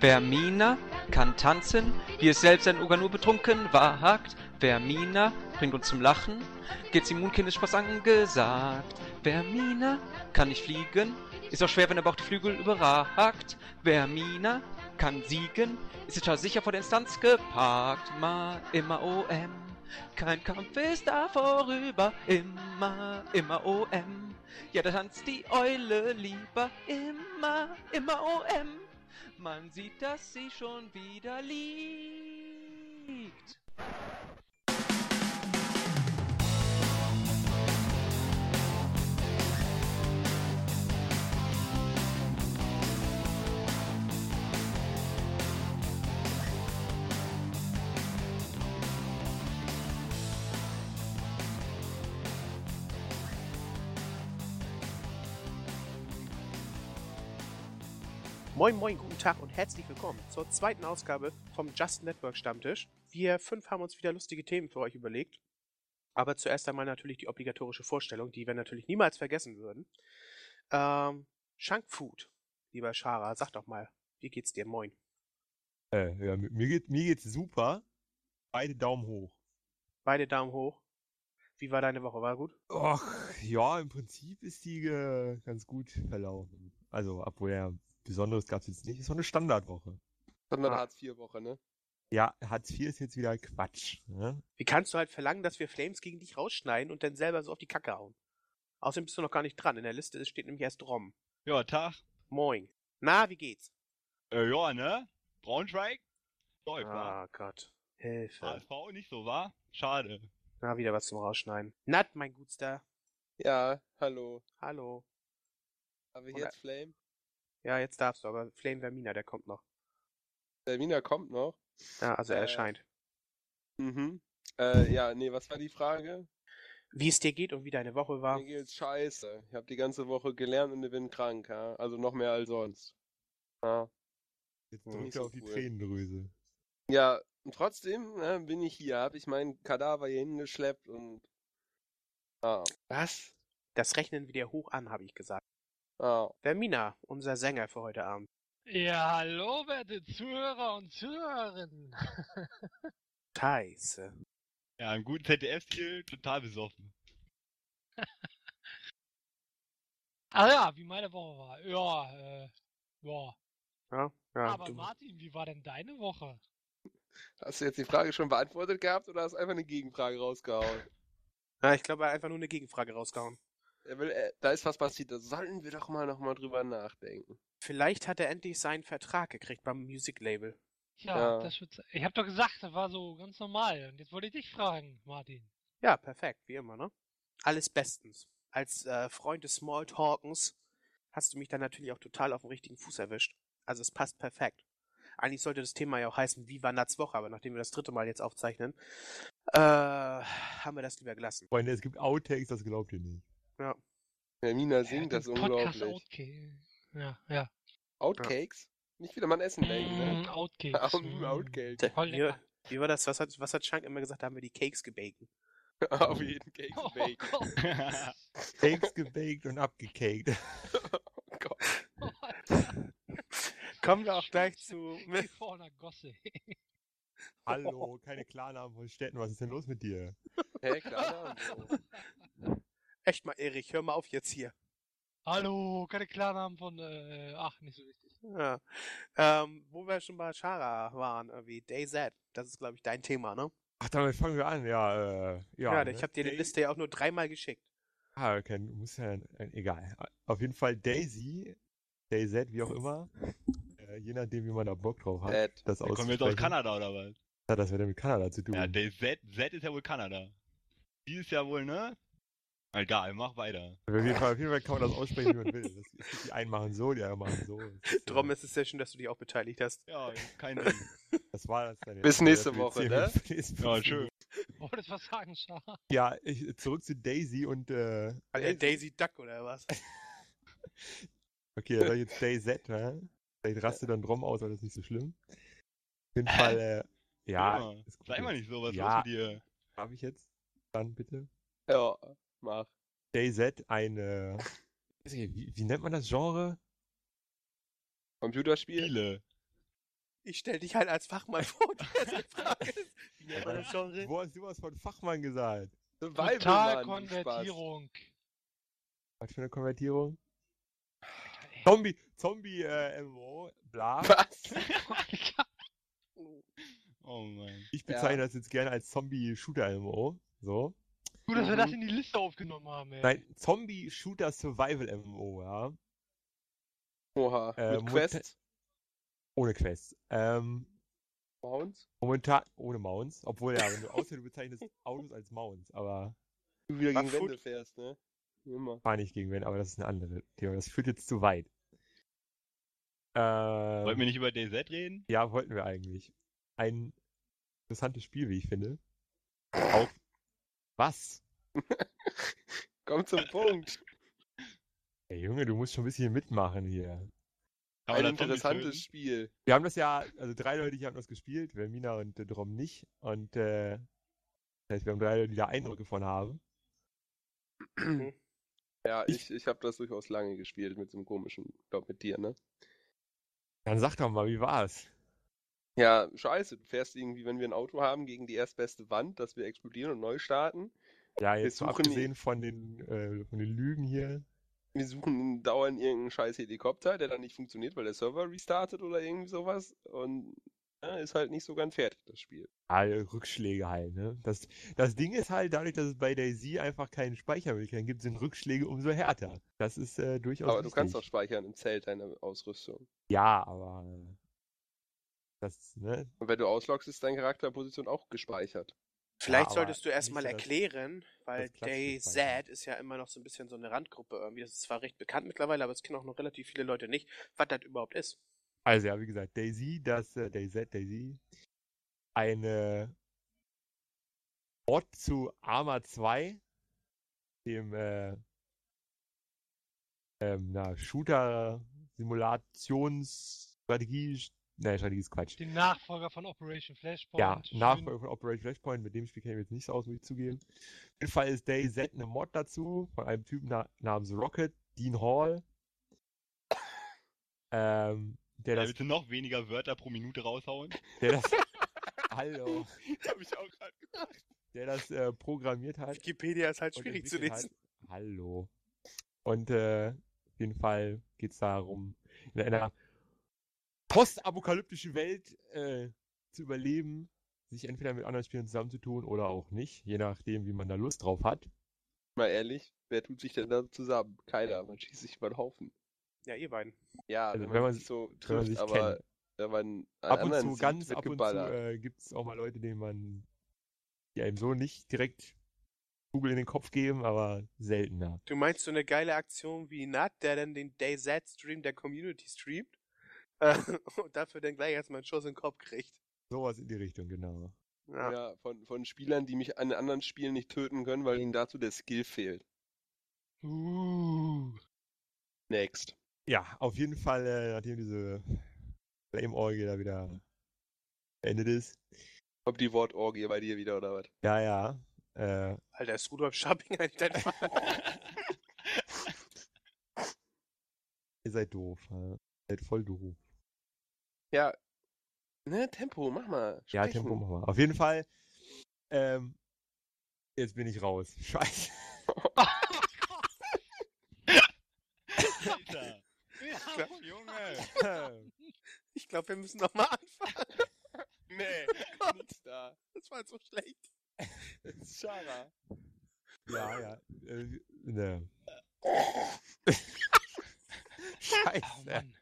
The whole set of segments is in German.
Vermina kann tanzen, wie es selbst ein Oger nur betrunken wagt. Vermina bringt uns zum Lachen, geht's immunkindisch Spaß angesagt. Vermina kann nicht fliegen, ist auch schwer, wenn der Bauch die Flügel überragt. Vermina kann siegen, ist total sicher vor der Instanz geparkt. Ma, immer OM, kein Kampf ist da vorüber. Immer, immer OM, ja da tanzt die Eule lieber. Immer, immer OM, man sieht, dass sie schon wieder liegt. Moin Moin, guten Tag und herzlich willkommen zur zweiten Ausgabe vom Just Network Stammtisch. Wir fünf haben uns wieder lustige Themen für euch überlegt. Aber zuerst einmal natürlich die obligatorische Vorstellung, die wir natürlich niemals vergessen würden. Ähm, Shank Food, lieber Shara, sag doch mal, wie geht's dir? Moin. Äh, ja, mi- mir, geht, mir geht's super. Beide Daumen hoch. Beide Daumen hoch. Wie war deine Woche? War gut? Och, ja, im Prinzip ist die äh, ganz gut verlaufen. Also, obwohl ja Besonderes gab's jetzt nicht. Es war eine Standardwoche. Sondern Ah. Hartz-IV-Woche, ne? Ja, Hartz IV ist jetzt wieder Quatsch. Ne? Wie kannst du halt verlangen, dass wir Flames gegen dich rausschneiden und dann selber so auf die Kacke hauen? Außerdem bist du noch gar nicht dran. In der Liste steht nämlich erst Rom. Ja, Tag. Moin. Na, wie geht's? Äh, ja, ne? Braunschweig? Läuft, Ah Gott. Hilfe. wa? HSV nicht so, war? Schade. Na, wieder was zum Rausschneiden. Nat, mein Gutster. Ja, hallo. Hallo. Aber Oder- jetzt Flame? Ja, jetzt darfst du, aber Flame Vermina, der kommt noch. Der Wiener kommt noch. Ja, also er Äh. erscheint. Mhm. Äh, ja, nee, was war die Frage? Wie es dir geht und wie deine Woche war. Mir geht's scheiße. Ich habe die ganze Woche gelernt und ich bin krank, ja? Also noch mehr als sonst. Ja. Jetzt Hm, drückt so auf die cool. Tränendrüse. Ja, und trotzdem ne, bin ich hier, habe ich meinen Kadaver hier hingeschleppt und. Ah. Was? Das rechnen wir dir hoch an, habe ich gesagt. Ah. Vermina, unser Sänger für heute Abend. Ja, hallo, werte Zuhörer und Zuhörerinnen. Scheiße. Ja, im guten ZDF-Stil total besoffen. Ah ja, wie meine Woche war. Ja, äh, ja. Ja, ja. Aber du, Martin, wie war denn deine Woche? Hast du jetzt die Frage schon beantwortet gehabt oder hast du einfach eine Gegenfrage rausgehauen? ja, ich glaube, er hat einfach nur eine Gegenfrage rausgehauen. Er will, äh, da ist was passiert, da sollten wir doch mal nochmal drüber nachdenken. Vielleicht hat er endlich seinen Vertrag gekriegt beim Music Label. Ja, Ja. das wird. Ich hab doch gesagt, das war so ganz normal. Und jetzt wollte ich dich fragen, Martin. Ja, perfekt, wie immer, ne? Alles bestens. Als äh, Freund des Smalltalkens hast du mich dann natürlich auch total auf dem richtigen Fuß erwischt. Also es passt perfekt. Eigentlich sollte das Thema ja auch heißen, wie war Nats Woche, aber nachdem wir das dritte Mal jetzt aufzeichnen, äh, haben wir das lieber gelassen. Freunde, es gibt Outtakes, das glaubt ihr nicht. Hermina singt Ja, das Podcast unglaublich. Outcake. Ja, ja. Outcakes? Nicht wieder mal an Essen denken, ne? Mm, Outcakes. Out- mm. Outcakes. Voll Wie, lecker. wie war das? Was hat, was hat Shank immer gesagt? Da haben wir die Cakes gebaken. Auf jeden Cakes Oh. Gott. Cakes gebaked und abgecaked. Oh Gott. Oh. Kommen wir auch gleich zu. Wie vor einer Gosse. Hallo, keine Klarnamen von Städten, was ist denn los mit dir? Hä, klar. so. Echt mal, Erich, hör mal auf jetzt hier. Hallo, keine Klarnamen von, äh, ach, nicht so wichtig. Ja. Ähm, wo wir schon bei Shara waren, irgendwie DayZ. Das ist, glaube ich, dein Thema, ne? Ach, damit fangen wir an, ja, äh, ja. Ja, ne? ich habe dir die Liste ja auch nur dreimal geschickt. Ah, okay, muss ja, äh, egal. Auf jeden Fall Daisy, DayZ, wie auch immer, äh, je nachdem, wie man da Bock drauf hat, Ed. das Kommen wir jetzt aus. Kanada oder was? Was hat das wieder mit Kanada zu tun? Ja, der Z, Z ist ja wohl Kanada. Die ist ja wohl, ne? Egal, mach weiter. Auf jeden, Fall, auf jeden Fall kann man das aussprechen, wie man will. Das, gibt die einen machen so, die anderen machen so. Ist, Drum äh, ist es sehr schön, dass du dich auch beteiligt hast. Ja, kein Ding. Das war das dann Bis jetzt. nächste Woche, ne? nächste Ja, schön. Wolltest was sagen, Schar? Ja, ich, zurück zu Daisy und, äh, Äh, Daisy Duck oder was? okay, da jetzt DayZ, ne? Vielleicht rastet dann Drom aus, aber das ist nicht so schlimm. Auf jeden Fall, äh, ja, Ja, ist gut Sei mal nicht so, was Ja. los mit dir? Darf ich jetzt? Dann bitte. Ja, mach. DayZ, eine, ich, wie, wie nennt man das Genre? Computerspiel? Spiele. Ich stell dich halt als Fachmann vor, die erste Frage ist. Wie nennt man das Genre? Wo hast du was von Fachmann gesagt? Survival, Total Mann, Spaß. Konvertierung. Was für eine Konvertierung? Zombie, Zombie, äh, MMO, bla. Was? Oh Mann. Ich Ja. bezeichne das jetzt gerne als Zombie-Shooter-MMO. So. Gut, dass wir das Mhm. in die Liste aufgenommen haben, ey. Nein, Zombie-Shooter-Survival-MMO, ja. Oha, Äh, mit Quest. Ohne Quests. Ähm, Mounts? momentan ohne Mounts. Obwohl, ja, wenn du außer du bezeichnest Autos als Mounts, aber Du wieder gegen? Wände fährst, ne? Wie Immer. fahr nicht gegen wen, aber das ist eine andere Thema. Das führt jetzt zu weit. Äh, Wollten wir nicht über DayZ reden? Ja, wollten wir eigentlich. Ein interessantes Spiel, wie ich finde. Auch. Was? Komm zum Punkt. Ey, Junge, du musst schon ein bisschen mitmachen hier. Ein interessantes? Spiel. Wir haben das ja, also drei Leute hier haben das gespielt, Vermina und äh, Drom nicht. Und äh, das heißt, wir haben drei Leute, die da Eindrücke von haben. Ja, Ich- ich, ich habe das durchaus lange gespielt mit so einem komischen, glaub mit dir, ne? Dann sag doch mal, wie war's? Ja, scheiße. Du fährst irgendwie, wenn wir ein Auto haben, gegen die erstbeste Wand, dass wir explodieren und neu starten. Ja, jetzt suchen die- abgesehen von den, äh, von den Lügen hier. Wir suchen dauernd irgendeinen scheiß Helikopter, der dann nicht funktioniert, weil der Server restartet oder irgendwie sowas. Und ja, ist halt nicht so ganz fertig, das Spiel. Ah, Rückschläge halt, ne? Das, das Ding ist halt, dadurch, dass es bei Daisy einfach keinen Speichermöglichkeiten gibt, sind Rückschläge umso härter. Das ist äh, durchaus Aber du kannst doch wichtig. speichern im Zelt deine Ausrüstung. Ja, aber äh, das, ne? Und wenn du ausloggst, ist deine Charakterposition auch gespeichert. Vielleicht aber solltest du erstmal erklären, weil DayZ Speichern. ist ja immer noch so ein bisschen so eine Randgruppe irgendwie. Das ist zwar recht bekannt mittlerweile, aber es kennen auch noch relativ viele Leute nicht, was das überhaupt ist. Also ja, wie gesagt, Daisy, das äh, DayZ, Daisy, eine Mod zu Arma 2, dem äh, ähm, na, Shooter-Simulationsstrategie, nein, Strategie ist Quatsch. Den Nachfolger von Operation Flashpoint. Ja, Schön- Nachfolger von Operation Flashpoint, mit dem Spiel kenne ich mich jetzt nicht so aus, muss ich zugeben. Auf jeden Fall ist DayZ eine Mod dazu, von einem Typen na namens Rocket, Dean Hall. Ähm, der Ja, das, bitte noch weniger Wörter pro Minute raushauen. der das, hallo, Hab ich auch gerade gedacht. der das äh, programmiert hat. Wikipedia ist halt schwierig zu lesen. Hat. Hallo. Und äh, auf jeden Fall geht es darum, in einer postapokalyptischen Welt äh, zu überleben, sich entweder mit anderen Spielern zusammenzutun oder auch nicht, je nachdem, wie man da Lust drauf hat. Mal ehrlich, wer tut sich denn da zusammen? Keiner, man schießt sich über den Haufen. Ja, ihr beiden. Ja, Also wenn, wenn man man sich so trifft, sich aber kennt. wenn man Ab und zu, sieht, ganz ab und zu äh, gibt es auch mal Leute, denen man die einem so nicht direkt Kugel in den Kopf geben, aber seltener. Du meinst so eine geile Aktion wie Nat, der dann den DayZ-Stream der Community streamt und dafür dann gleich erstmal einen Schuss in den Kopf kriegt. Sowas in die Richtung, genau. Ja. Ja, von, von Spielern, die mich an anderen Spielen nicht töten können, weil ihnen dazu der Skill fehlt. Uh. Next. Ja, auf jeden Fall, äh, nachdem diese Flame-Orgie da wieder beendet ist. Kommt die Wortorgie bei dir wieder oder was? Ja, ja. Äh, Alter, ist Rudolf Scharping eigentlich dein ihr seid doof. Ihr seid voll doof. Ja. Ne, Tempo, mach mal. Ja, Sprechen. Tempo machen wir. Auf jeden Fall. Ähm, jetzt bin ich raus. Scheiße. Alter. Ja, Junge. Ich glaube, wir müssen noch mal anfangen. Nee, nix da. Das war so schlecht. Schara. ja, ja. Äh, ne. Oh Scheiße. Mann.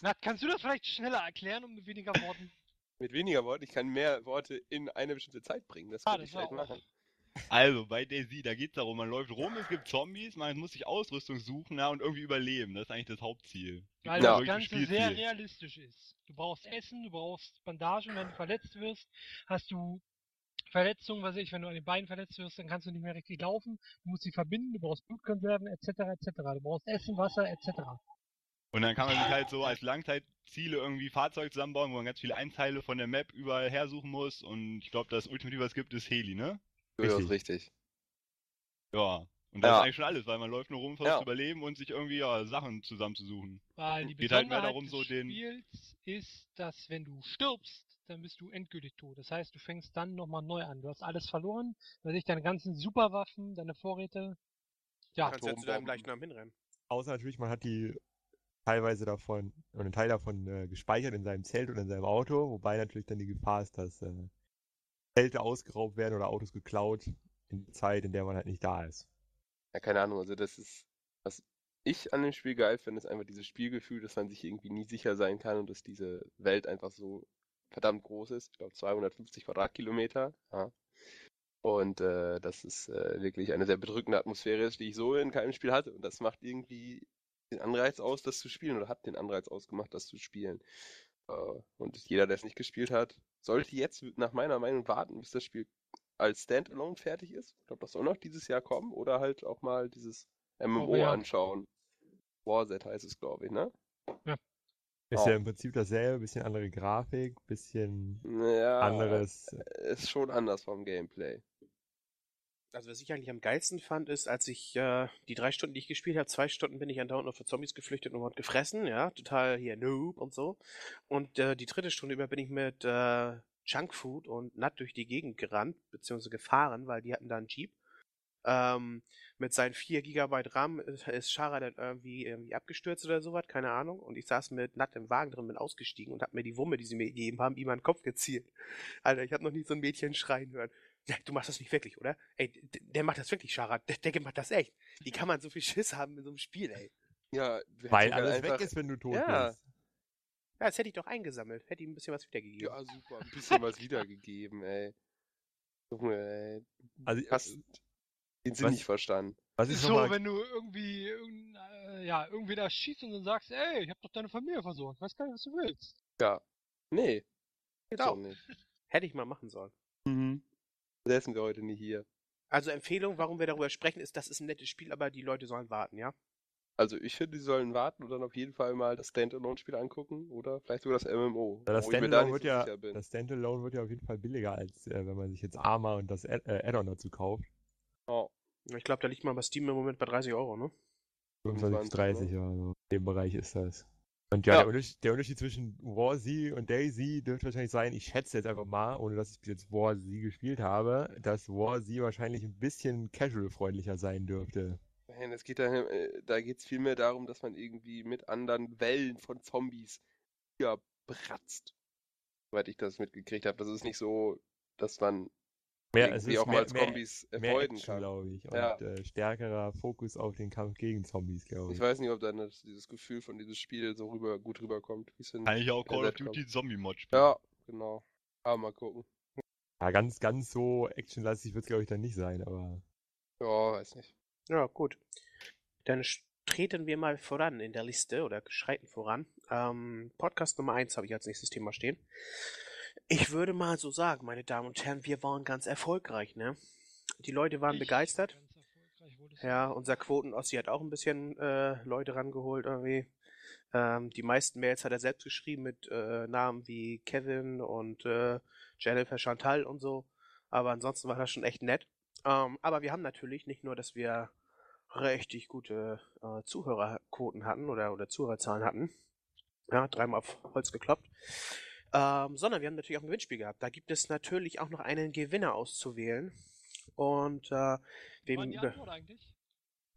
Nat, kannst du das vielleicht schneller erklären, um mit weniger Worten? Mit weniger Worten, ich kann mehr Worte in eine bestimmte Zeit bringen. Das Ah, das ich vielleicht auch. machen. Also, bei Daisy, da geht's darum, man läuft rum, es gibt Zombies, man muss sich Ausrüstung suchen ja, und irgendwie überleben. Das ist eigentlich das Hauptziel. Weil Ja. das Ganze sehr realistisch ist. Du brauchst Essen, du brauchst Bandagen, wenn du verletzt wirst, hast du Verletzungen, was weiß ich, wenn du an den Beinen verletzt wirst, dann kannst du nicht mehr richtig laufen, du musst sie verbinden, du brauchst Blutkonserven, etc., etc. Du brauchst Essen, Wasser, etc. Und dann kann man sich halt so als Langzeitziele irgendwie Fahrzeuge zusammenbauen, wo man ganz viele Einteile von der Map überall hersuchen muss. Und ich glaube, das Ultimative, was es gibt, ist Heli, ne? Richtig. richtig. Ja. Und das Ja. ist eigentlich schon alles, weil man läuft nur rum, versucht Ja. zu überleben und sich irgendwie ja, Sachen zusammenzusuchen. Weil die Geht halt mehr darum, des so den- Spiels ist, dass wenn du stirbst, dann bist du endgültig tot. Das heißt, du fängst dann nochmal neu an. Du hast alles verloren, weiß ich, deine ganzen Superwaffen, deine Vorräte. Du Ja, kannst ja zu deinem Atombomben. Leichnam hinrennen. Außer natürlich, man hat die teilweise davon, oder einen Teil davon äh, gespeichert in seinem Zelt oder in seinem Auto, wobei natürlich dann die Gefahr ist, dass äh, Zelte ausgeraubt werden oder Autos geklaut in der Zeit, in der man halt nicht da ist. Ja, keine Ahnung, also das ist, was ich an dem Spiel geil finde, ist einfach dieses Spielgefühl, dass man sich irgendwie nie sicher sein kann und dass diese Welt einfach so verdammt groß ist. Ich glaube 250 Quadratkilometer. Ja. Und äh, dass es äh, wirklich eine sehr bedrückende Atmosphäre ist, die ich so in keinem Spiel hatte. Und das macht irgendwie den Anreiz aus, das zu spielen oder hat den Anreiz ausgemacht, das zu spielen. Äh, und jeder, der es nicht gespielt hat, sollte jetzt nach meiner Meinung warten, bis das Spiel als Standalone fertig ist. Ich glaube, das soll noch dieses Jahr kommen oder halt auch mal dieses MMO Oh ja. anschauen. Warset heißt es, glaube ich, ne? Ist Oh. ja im Prinzip dasselbe, bisschen andere Grafik, bisschen Ja, anderes. ist schon anders vom Gameplay. Also was ich eigentlich am geilsten fand, ist, als ich äh, die drei Stunden, die ich gespielt habe, zwei Stunden bin ich andauernd noch für Zombies geflüchtet und wurde gefressen, ja, total hier Noob und so. Und äh, die dritte Stunde über bin ich mit äh, Junkfood und Nut durch die Gegend gerannt, beziehungsweise gefahren, weil die hatten da einen Jeep. Ähm, mit seinen 4 Gigabyte RAM ist, Shara dann irgendwie, irgendwie abgestürzt oder sowas, keine Ahnung. Und ich saß mit Nut im Wagen drin, bin ausgestiegen und hab mir die Wumme, die sie mir gegeben haben, ihm an den Kopf gezielt. Alter, ich habe noch nie so ein Mädchen schreien hören. Du machst das nicht wirklich, oder? Ey, der macht das wirklich, Shara. Der, der macht das echt. Wie kann man so viel Schiss haben in so einem Spiel, ey? Ja, Weil sogar alles einfach, weg ist, wenn du tot Ja. bist. Ja, das hätte ich doch eingesammelt. Hätte ihm ein bisschen was wiedergegeben. Ja, super, ein bisschen was wiedergegeben, ey. Junge, ey. Also, Hast den Sinn was- nicht verstanden. was ist so, mal, wenn du irgendwie irgendein, äh, ja, irgendwie da schießt und dann sagst, ey, ich hab doch deine Familie versorgt, weiß gar nicht, was du willst. Ja. Nee. Genau. auch nicht. Hätte ich mal machen sollen. Mhm. Sind wir heute nicht hier. Also Empfehlung, warum wir darüber sprechen, ist, das ist ein nettes Spiel, aber die Leute sollen warten, ja? Also ich finde, die sollen warten und dann auf jeden Fall mal das Standalone-Spiel angucken oder vielleicht sogar das MMO. Ja, das Standalone wird so ja, das Standalone wird ja auf jeden Fall billiger, als äh, wenn man sich jetzt Arma und das Add- äh, Add-on dazu kauft. Oh, Ich glaube, da liegt man bei Steam im Moment bei 30 Euro, ne? 25 bis 25, 30, ne? ja, so. In dem Bereich ist das. Und ja, Ja. Der, Unterschied, der Unterschied zwischen War Z und Daisy dürfte wahrscheinlich sein, ich schätze jetzt einfach mal, ohne dass ich bis jetzt War Z gespielt habe, dass War Z wahrscheinlich ein bisschen casual-freundlicher sein dürfte. Nein, es geht da, äh, da geht's vielmehr darum, dass man irgendwie mit anderen Wellen von Zombies ja bratzt. Soweit ich das mitgekriegt habe. Das ist nicht so, dass man Mehr, es ist auch mehr, mal mehr, Zombies mehr avoiden Action, kann. glaube ich. Und Ja. äh, stärkerer Fokus auf den Kampf gegen Zombies, glaube Ich ich. weiß nicht, ob dann das, dieses Gefühl von diesem Spiel so rüber, gut rüberkommt, Kann ich auch Call of. Duty Zombie-Mod spielen. Ja, genau. Aber mal gucken. Ja, ganz, ganz so actionlastig wird es, glaube ich, dann nicht sein, aber Ja, weiß nicht. Ja, gut. Dann treten wir mal voran in der Liste oder schreiten voran. Ähm, Podcast Nummer 1 habe ich als nächstes Thema stehen. Ich würde mal so sagen, meine Damen und Herren, wir waren ganz erfolgreich, ne? Die Leute waren Ich begeistert. Ja, unser Quoten-Ossi hat auch ein bisschen äh, Leute rangeholt irgendwie. Ähm, die meisten Mails hat er selbst geschrieben mit äh, Namen wie Kevin und äh, Jennifer Chantal und so. Aber ansonsten war das schon echt nett. Ähm, aber wir haben natürlich nicht nur, dass wir richtig gute äh, Zuhörerquoten hatten oder, oder Zuhörerzahlen hatten. Ja, dreimal auf Holz gekloppt. Ähm, sondern wir haben natürlich auch ein Gewinnspiel gehabt. Da gibt es natürlich auch noch einen Gewinner auszuwählen. Und äh, War wem, die Antwort eigentlich?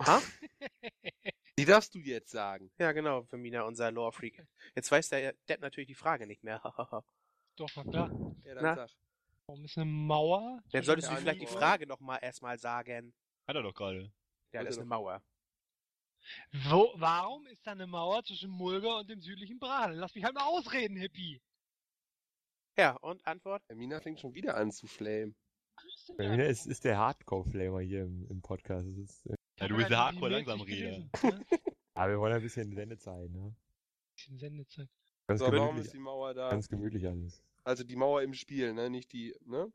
Ha? Die darfst du jetzt sagen. Ja, genau, Femina, unser Lore-Freak. Jetzt weiß der Depp natürlich die Frage nicht mehr. Doch, na klar. Ja, dann Na? sag. Warum ist eine Mauer? Dann solltest du vielleicht die. Frage noch mal erstmal sagen. Hat er doch gerade. Ja, das ist eine. Mauer. Wo, warum ist da eine Mauer zwischen Mulga und dem südlichen Bradel? Lass mich halt mal ausreden, Hippie. Ja, und Antwort? Der Mina fängt schon wieder an zu flamen. mir ist, ist der Hardcore-Flamer hier im, im Podcast. Das ist, äh, Ja, du bist der halt die Hardcore langsam Möglichkeit Rede. gelesen, ne? aber wir wollen ein bisschen Sendezeit, ne? Bisschen Sendezeit. Ganz So, warum gemütlich, ist die Mauer da? ganz gemütlich alles. Also die Mauer im Spiel, ne? Nicht die, ne?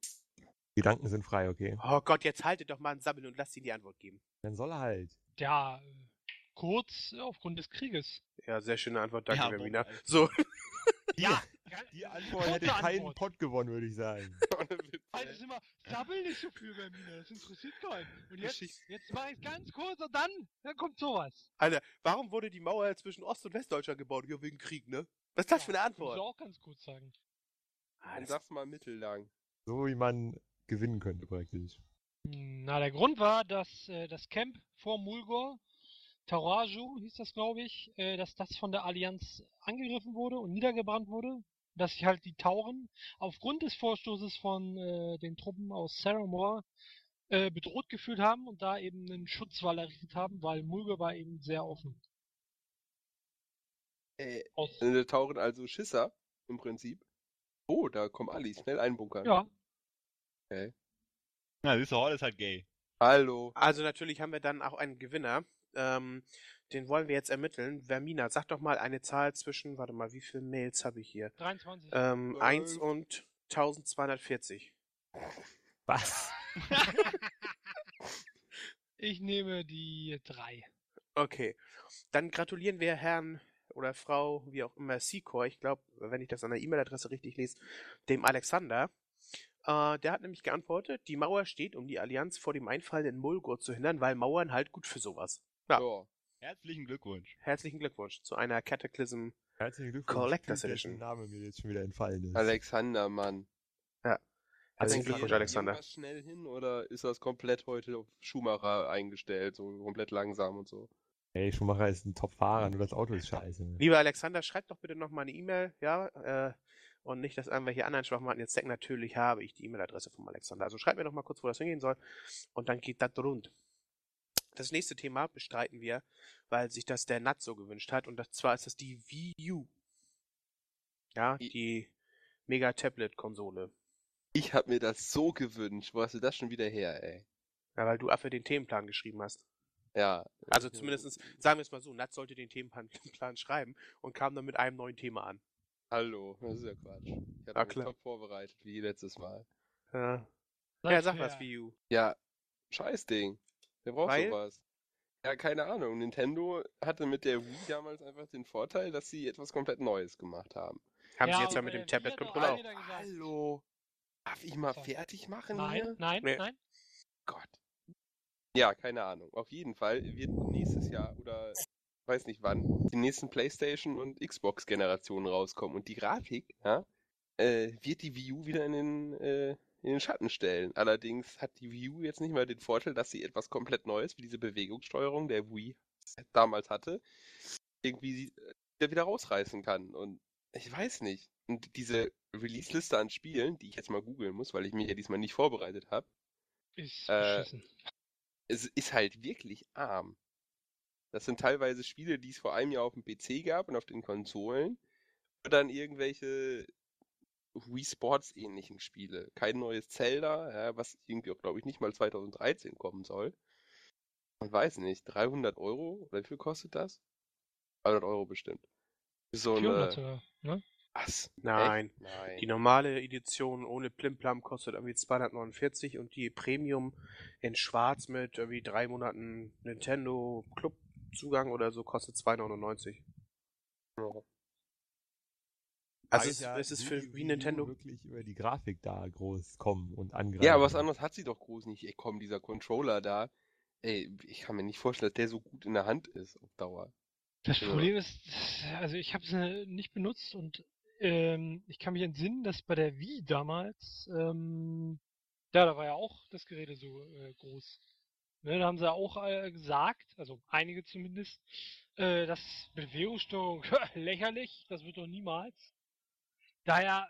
Gedanken sind frei, okay? Oh Gott, jetzt haltet doch mal ein Sammel und lasst ihn die Antwort geben. Dann soll er halt. Ja, äh, kurz aufgrund des Krieges. Ja, sehr schöne Antwort, danke, Ja, warum? So, Ja, Die Antwort hätte keinen Antwort. Pott gewonnen, würde ich sagen. Also ey. es ist immer, sabbel nicht so viel bei mir, das interessiert keinen. Und jetzt, jetzt mache ich ganz kurz und dann, dann kommt sowas. Alter, warum wurde die Mauer zwischen Ost- und Westdeutschland gebaut? Ja, wegen Krieg, ne? Was ist das für eine Muss ich Antwort? auch ganz kurz sagen. Ah, das- sag's mal mittellang. So wie man gewinnen könnte praktisch. Na, der Grund war, dass äh, das Camp vor Mulgor, Tauraju hieß das, glaube ich, äh, dass das von der Allianz angegriffen wurde und niedergebrannt wurde. Dass sich halt die Tauren aufgrund des Vorstoßes von äh, den Truppen aus Saramore äh, bedroht gefühlt haben und da eben einen Schutzwall errichtet haben, weil Mulgor war eben sehr offen. Äh, Aus, tauchen also Schisser im Prinzip. Oh, da kommen Ali, schnell einbunkern. ja, Na, siehst du, Hall ist halt gay. Hallo. Also natürlich haben wir dann auch einen Gewinner. Ähm, den wollen wir jetzt ermitteln. Vermina, sag doch mal eine Zahl zwischen, warte mal, wie viele Mails habe ich hier? 23. Ähm, Zwölf. 1 und 1240. Was? Ich nehme die drei. Okay. Dann gratulieren wir Herrn oder Frau, wie auch immer, Secor, ich glaube, wenn ich das an der E-Mail-Adresse richtig lese, dem Alexander. Äh, der hat nämlich geantwortet, die Mauer steht, um die Allianz vor dem Einfall in Mulgor zu hindern, weil Mauern halt gut für sowas. Ja. Ja. Herzlichen Glückwunsch. Herzlichen Glückwunsch zu einer Cataclysm. Herzlichen Glückwunsch. Collectors Edition. Name mir jetzt schon wieder entfallen ist. Alexander, Mann. Herzlichen Also, Glückwunsch, Alexander. gehen wir schnell hin oder ist das komplett heute auf Schumacher eingestellt, so komplett langsam und so? Ey, Schumacher ist ein Top-Fahrer, nur das Auto ist scheiße. Lieber Alexander, schreib doch bitte nochmal eine E-Mail, ja, äh, und nicht, dass irgendwelche anderen Schwachmaten jetzt denken, natürlich habe ich die E-Mail-Adresse vom Alexander. Also schreib mir doch mal kurz, wo das hingehen soll, und dann geht das rund. Das nächste Thema bestreiten wir, weil sich das der Nat so gewünscht hat, und das, zwar ist das die Wii U. Ja, I- die Mega-Tablet-Konsole. Ich hab mir das so gewünscht. Wo hast du das schon wieder her, ey? Ja, weil du Affe den Themenplan geschrieben hast. Ja. Also zumindestens sagen wir es mal so, Nat sollte den Themenplan Plan schreiben und kam dann mit einem neuen Thema an. Hallo, das ist ja Quatsch. Ich hatte Ah, mich klar. top vorbereitet, wie letztes Mal. Ja, ja sag was, Wii U. Ja, Scheißding. Wer braucht Weil? sowas? Ja, keine Ahnung. Nintendo hatte mit der Wii damals einfach den Vorteil, dass sie etwas komplett Neues gemacht haben. Haben sie Ja, jetzt ja mit dem hat doch Tablet-Controller auch. Hallo. Darf ich mal fertig machen Nein, hier? nein, Nee. nein. Gott. Ja, keine Ahnung. Auf jeden Fall wird nächstes Jahr oder weiß nicht wann die nächsten PlayStation und Xbox Generationen rauskommen und die Grafik, ja, äh, wird die Wii U wieder in den äh, in den Schatten stellen. Allerdings hat die Wii U jetzt nicht mal den Vorteil, dass sie etwas komplett Neues wie diese Bewegungssteuerung der Wii damals hatte, irgendwie äh, wieder rausreißen kann und ich weiß nicht. Und diese Release-Liste an Spielen, die ich jetzt mal googeln muss, weil ich mich ja diesmal nicht vorbereitet habe, Ist Äh, es ist halt wirklich arm. Das sind teilweise Spiele, die es vor einem Jahr auf dem PC gab und auf den Konsolen. Und dann irgendwelche Wii Sports ähnlichen Spiele. Kein neues Zelda, ja, was irgendwie auch, glaube ich, nicht mal 2013 kommen soll. Man weiß nicht, 300 Euro? Oder wie viel kostet das? 300 Euro bestimmt. So 400 eine, sogar, ne? was? Nein. Echt? Nein. Die normale Edition ohne Plimplam kostet irgendwie 249 und die Premium in Schwarz mit irgendwie drei Monaten Nintendo Club Zugang oder so kostet 2,99. Ja. Also es, ja, es ist für wie Nintendo. wirklich über die Grafik da groß kommen und angreifen. Ja, aber was anderes hat sie doch groß nicht. Ey, komm, dieser Controller da. Ey, ich kann mir nicht vorstellen, dass der so gut in der Hand ist auf Dauer. Das Ja. Problem ist, also ich habe es nicht benutzt und ähm, ich kann mich entsinnen, dass bei der Wii damals, ähm, ja, da war ja auch das Gerät so äh, groß. Ne, da haben sie auch äh, gesagt, also einige zumindest, äh, dass Bewegungssteuerung lächerlich, das wird doch niemals. Daher,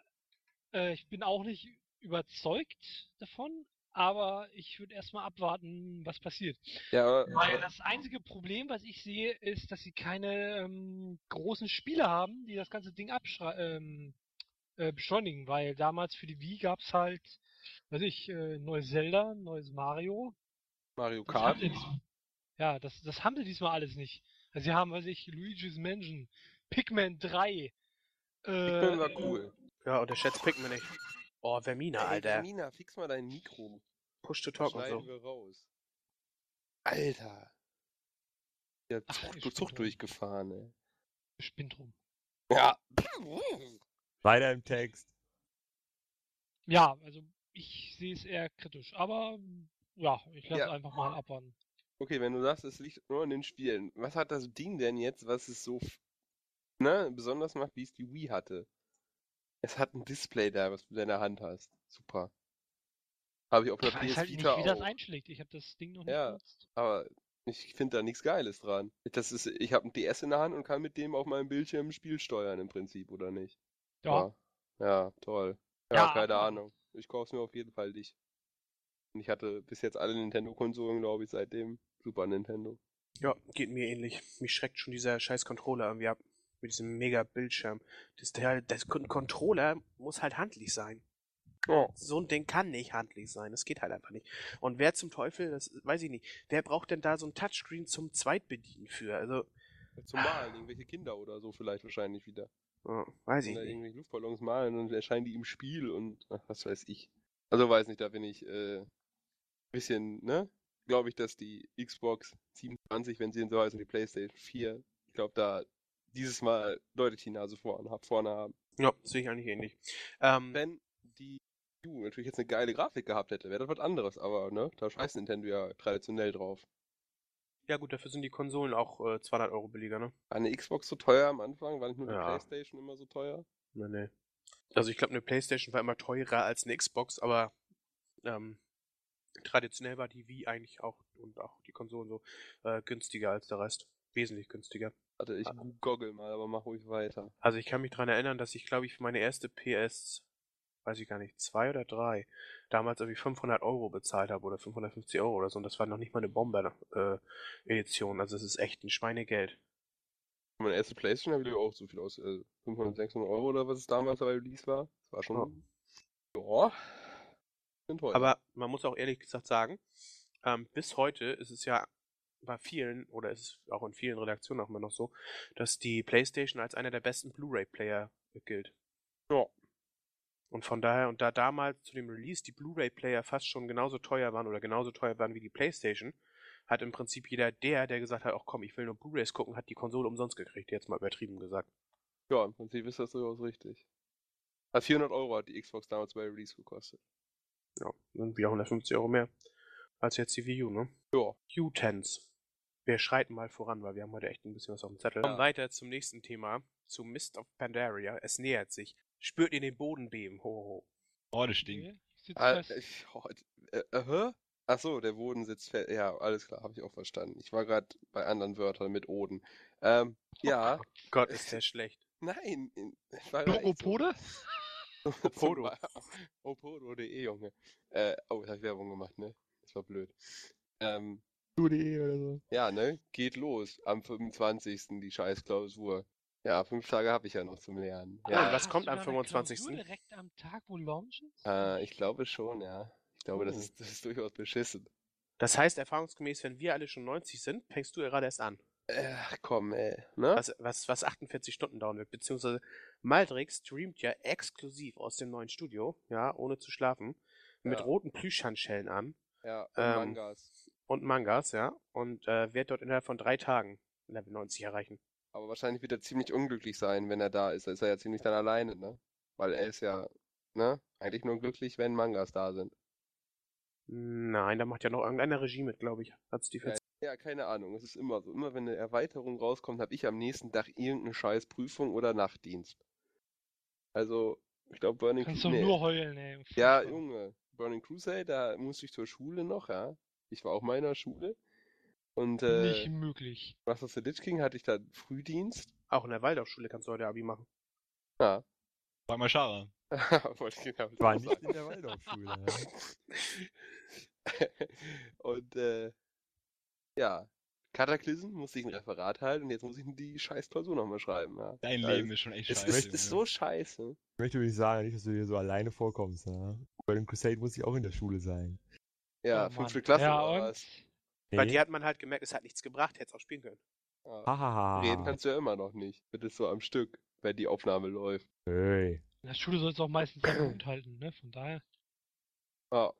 äh, ich bin auch nicht überzeugt davon, aber ich würde erstmal abwarten, was passiert. Ja, Weil das einzige Problem, was ich sehe, ist, dass sie keine ähm, großen Spiele haben, die das ganze Ding ähm, äh, beschleunigen. Weil damals für die Wii gab's halt, weiß ich, äh, neues Zelda, neues Mario. Mario Das Kart. dies- ja, das, das haben sie diesmal alles nicht. Also sie haben, weiß ich, Luigi's Mansion, Pikmin 3. Äh, Pikmin war cool. Ja, unterschätzt Pikmin nicht. Oh, Vermina, Ey, Alter. Mina, fix mal dein Mikro. Push to talk und so. wir raus. Alter. Ja, Ach, Zucht, ich bin Zucht durchgefahren, ey. Spinnt rum. Ja. Weiter im Text. Ja, also Ich sehe es eher kritisch. Aber ja, ich lasse Ja. einfach mal abwarten. Okay, wenn du sagst, es liegt nur an den Spielen, was hat das Ding denn jetzt, was es so ne, besonders macht, wie es die Wii hatte? Es hat ein Display da, was du in deiner Hand hast. Super. Habe ich auf der Ich weiß PS halt nicht, Vita wie das auch. einschlägt. Ich habe das Ding noch nicht Ja. benutzt. Aber ich finde da nichts Geiles dran. Das ist, ich habe ein DS in der Hand und kann mit dem auf meinem Bildschirm ein Spiel steuern im Prinzip, oder nicht? Ja, Ja, ja toll. Ja, Ja, keine aber- Ahnung. Ich kauf's mir auf jeden Fall nicht. Und ich hatte bis jetzt alle Nintendo-Konsolen, glaube ich, seit dem Super Nintendo. Ja, geht mir ähnlich. Mich schreckt schon dieser scheiß Controller irgendwie ab. Mit diesem mega Bildschirm. Das, der, Con- Controller muss halt handlich sein. Oh. So ein Ding kann nicht handlich sein. Das geht halt einfach nicht. Und wer zum Teufel, das weiß ich nicht, wer braucht denn da so ein Touchscreen zum Zweitbedienen für? Also, Zum Malen, irgendwelche Kinder oder so vielleicht wahrscheinlich wieder. äh, weiß ich nicht. irgendwelche Luftballons malen und erscheinen die im Spiel und ach, was weiß ich. Also weiß nicht, da bin ich äh, bisschen, ne? Glaube ich, dass die Xbox 27, wenn sie denn so heißt, und die PlayStation 4, ich glaube, da dieses Mal deutlich die Nase vorne, vorne haben. Ja, sehe ich eigentlich ähnlich. Ähm, Wenn die Wii U natürlich jetzt eine geile Grafik gehabt hätte, wäre das was anderes, aber ne, da scheißt Nintendo ja traditionell drauf. ja gut, dafür sind die Konsolen auch äh, 200 Euro billiger, ne? War eine Xbox so teuer am Anfang? War nicht nur die Ja. PlayStation immer so teuer? Nee, nee. Also ich glaube, eine Playstation war immer teurer als eine Xbox, aber ähm, traditionell war die Wii eigentlich auch und auch die Konsolen so äh, günstiger als der Rest. Wesentlich günstiger. Warte, ich Ah. goggle mal, aber mach ruhig weiter. Also ich kann mich dran erinnern, dass ich, glaube ich, für meine erste PS, weiß ich gar nicht, zwei oder drei, damals irgendwie 500 Euro bezahlt habe oder 550 Euro oder so. Und das war noch nicht mal eine Bomber-Edition. also es ist echt ein Schweinegeld. Meine erste Playstation habe ich auch so viel aus. Äh, 500, 600 Euro oder was es damals bei Release war. Das war schon. Ja. Teuer. Aber man muss auch ehrlich gesagt sagen, ähm, bis heute ist es ja bei vielen, oder ist es auch in vielen Redaktionen auch immer noch so, dass die PlayStation als einer der besten Blu-ray-Player gilt. Ja. Und von daher, und da damals zu dem Release die Blu-ray-Player fast schon genauso teuer waren oder genauso teuer waren wie die PlayStation, hat im Prinzip jeder der, der gesagt hat, ach komm, ich will nur Blu-rays gucken, hat die Konsole umsonst gekriegt, jetzt mal übertrieben gesagt. ja, im Prinzip ist das durchaus richtig. Also 400 Euro hat die Xbox damals bei Release gekostet. Ja, sind wieder 150 Euro mehr als jetzt die Wii U, ne? Ja. Q-Tens. Wir schreiten mal voran, weil wir haben heute echt ein bisschen was auf dem Zettel. Kommen weiter zum nächsten Thema, zu Mist of Pandaria. Es nähert sich. Spürt ihr den Boden beben? Ho, ho. Oh, das stinkt. Ah, ich, oh, äh, äh, hä? Ach so, der Boden sitzt fest. Ja, alles klar, habe ich auch verstanden. Ich war gerade bei anderen Wörtern mit Oden. Ähm, ja, Gott, ist der schlecht. nein. in- Ich war echt so- Opode? Opodo. Opodo.de, Junge. Äh, oh, ich Werbung gemacht, ne? Das war blöd. Ähm, Du.de oder so. ja, ne? Geht los. Am 25. die Scheißklausur. Ja, fünf Tage habe ich ja noch zum Lernen. Ja, Ja, und was Hast kommt du am da eine 25.? Klausur direkt am Tag, wo Launch ist? äh, ich glaube schon, ja. Ich glaube, das, Oh. ist, das ist durchaus beschissen. Das heißt, erfahrungsgemäß, wenn wir alle schon 90 sind, fängst du gerade erst an. Ach komm, ey. Ne? Was, was, was 48 Stunden dauern wird. Beziehungsweise Maldrix streamt ja exklusiv aus dem neuen Studio, ja, ohne zu schlafen, mit Ja. roten Plüschhandschellen an Ja, und ähm, Mangas. und Mangas, ja, und äh, wird dort innerhalb von drei Tagen Level 90 erreichen. Aber wahrscheinlich wird er ziemlich unglücklich sein, wenn er da ist. Da ist er ja ziemlich dann alleine, ne? Weil er ist ja, ne? Eigentlich nur glücklich, wenn Mangas da sind. Nein, da macht ja noch irgendeiner Regie mit, glaube ich. Hat's die Ja, ja, keine Ahnung. Es ist immer so. Immer wenn eine Erweiterung rauskommt, habe ich am nächsten Tag irgendeine scheiß Prüfung oder Nachtdienst. Also, ich glaube, Burning Kannst du nee. nur heulen, ey. Ja. Junge. Burning Crusade, da musste ich zur Schule noch, ja. Ich war auch mal in der Schule. Und Nicht äh, möglich. Master of the Lich King hatte ich da Frühdienst. Auch in der Waldorfschule kannst du heute Abi machen. Ja. Sag mal Schara. Wollte ich genau War nicht sagen. in der Waldorfschule. und äh, ja, Cataclysm musste ich ein Referat halten und jetzt muss ich die scheiß Klausur nochmal schreiben. Ja. Dein Also, Leben ist schon echt Es scheiße. ist, ist so scheiße. Ich möchte übrigens sagen, nicht, dass du hier so alleine vorkommst. Ja? Bei dem Crusade muss ich auch in der Schule sein. Ja, Oh, fünfte. Klasse ja, oder und? was? Bei Nee. dir hat man halt gemerkt, es hat nichts gebracht, hätte es auch spielen können. Ja. Hahaha. Reden kannst du ja immer noch nicht. Bitte so am Stück, wenn die Aufnahme läuft. Hey. In der Schule sollst du auch meistens seinen Mund halten, ne? Von daher. Ja.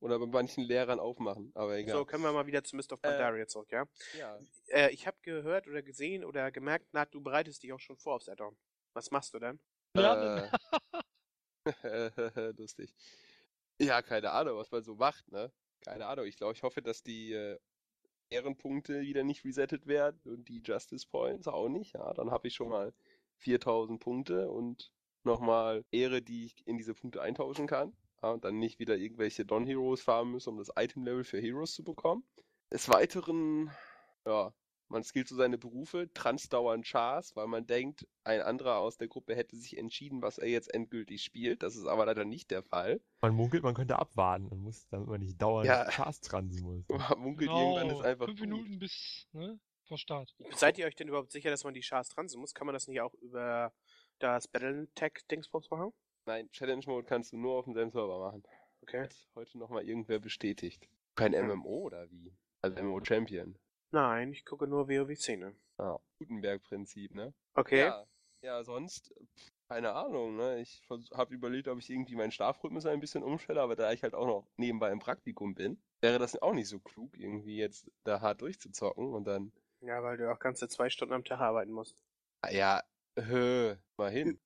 Oder bei manchen Lehrern aufmachen, aber egal. So, können wir mal wieder zu Mist of Äh, Pandaria zurück, ja? ja. Äh, ich habe gehört oder gesehen oder gemerkt, Nat, du bereitest dich auch schon vor aufs Add-on. Was machst du denn? Lernen. Äh, lustig. Ja, keine Ahnung, was man so macht, ne? Keine Ahnung. Ich glaube, ich hoffe, dass die äh, Ehrenpunkte wieder nicht resettet werden und die Justice Points auch nicht. Ja, dann habe ich schon mal 4000 Punkte und nochmal Ehre, die ich in diese Punkte eintauschen kann. Ja, und dann nicht wieder irgendwelche Don-Heroes farmen müssen, um das Item-Level für Heroes zu bekommen. Des Weiteren, ja, man skillt so seine Berufe, transdauernd Chars, weil man denkt, ein anderer aus der Gruppe hätte sich entschieden, was er jetzt endgültig spielt. Das ist aber leider nicht der Fall. Man munkelt, man könnte abwarten und muss, damit man nicht dauernd Ja. Chars transen muss. Man munkelt irgendwann ist einfach Fünf gut. Minuten bis, ne, vor Start. Seid ihr euch denn überhaupt sicher, dass man die Chars transen muss? Kann man das nicht auch über das Battle Tech Dingsbums machen? Nein, Challenge Mode kannst du nur auf demselben Server machen. Okay. Hat heute nochmal irgendwer bestätigt. Kein MMO oder wie? Also MMO Champion. Nein, ich gucke nur WoW-Szene. Ja. Gutenberg-Prinzip, ne? Okay. Ja, ja, sonst, pf, keine Ahnung, ne? Ich habe überlegt, ob ich irgendwie meinen Schlafrhythmus ein bisschen umstelle, aber da ich halt auch noch nebenbei im Praktikum bin, wäre das auch nicht so klug, irgendwie jetzt da hart durchzuzocken und dann, Ja, weil du auch ganze zwei Stunden am Tag arbeiten musst. ah, ja, hö, mal hin.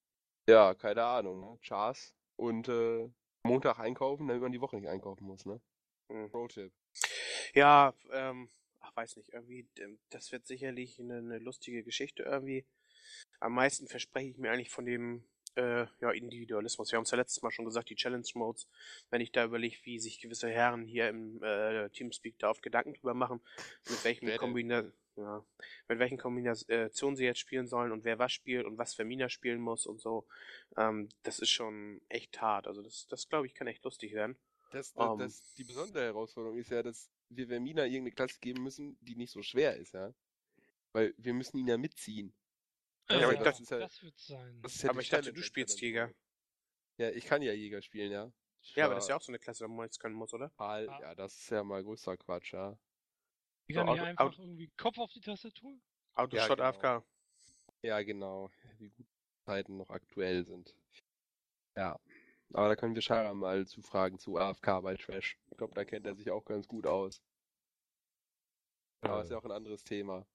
Ja, keine Ahnung, ne? Chars und äh, Montag einkaufen, damit man die Woche nicht einkaufen muss, ne? Hm. Pro-Tipp. Ja, ähm, ach, weiß nicht, irgendwie, ähm, das wird sicherlich eine, eine lustige Geschichte irgendwie. Am meisten verspreche ich mir eigentlich von dem äh, ja, Individualismus. Wir haben es ja letztes Mal schon gesagt, die Challenge Modes, wenn ich da überlege, wie sich gewisse Herren hier im äh, Teamspeak da auf Gedanken drüber machen, mit welchen Wer denn? Kombina ja, mit welchen Kombinationen sie jetzt spielen sollen und wer was spielt und was Vermina spielen muss und so. Ähm, das ist schon echt hart. Also das, das glaube ich, kann echt lustig werden. Das, das, Ähm. das, die besondere Herausforderung ist ja, dass wir Vermina irgendeine Klasse geben müssen, die nicht so schwer ist, ja. Weil wir müssen ihn ja mitziehen. Ja, aber ich Äh, dachte- das, das wird sein. Das ist ja Aber ich dachte, du spielst Challenge. Jäger. Ja, ich kann ja Jäger spielen, ja. Ich Ja, aber das ist ja auch so eine Klasse, wo man jetzt können muss, oder? Total, Ja. ja, das ist ja mal größer Quatsch, ja. Die kann so, nicht einfach Auto- irgendwie Kopf auf die Tastatur? Autoshot genau. AFK. Ja, genau. Wie gut Zeiten noch aktuell sind. Ja. Aber da können wir Shara mal zu fragen zu AFK bei Trash. Ich glaube, da kennt er sich auch ganz gut aus. Aber ist ja auch ein anderes Thema.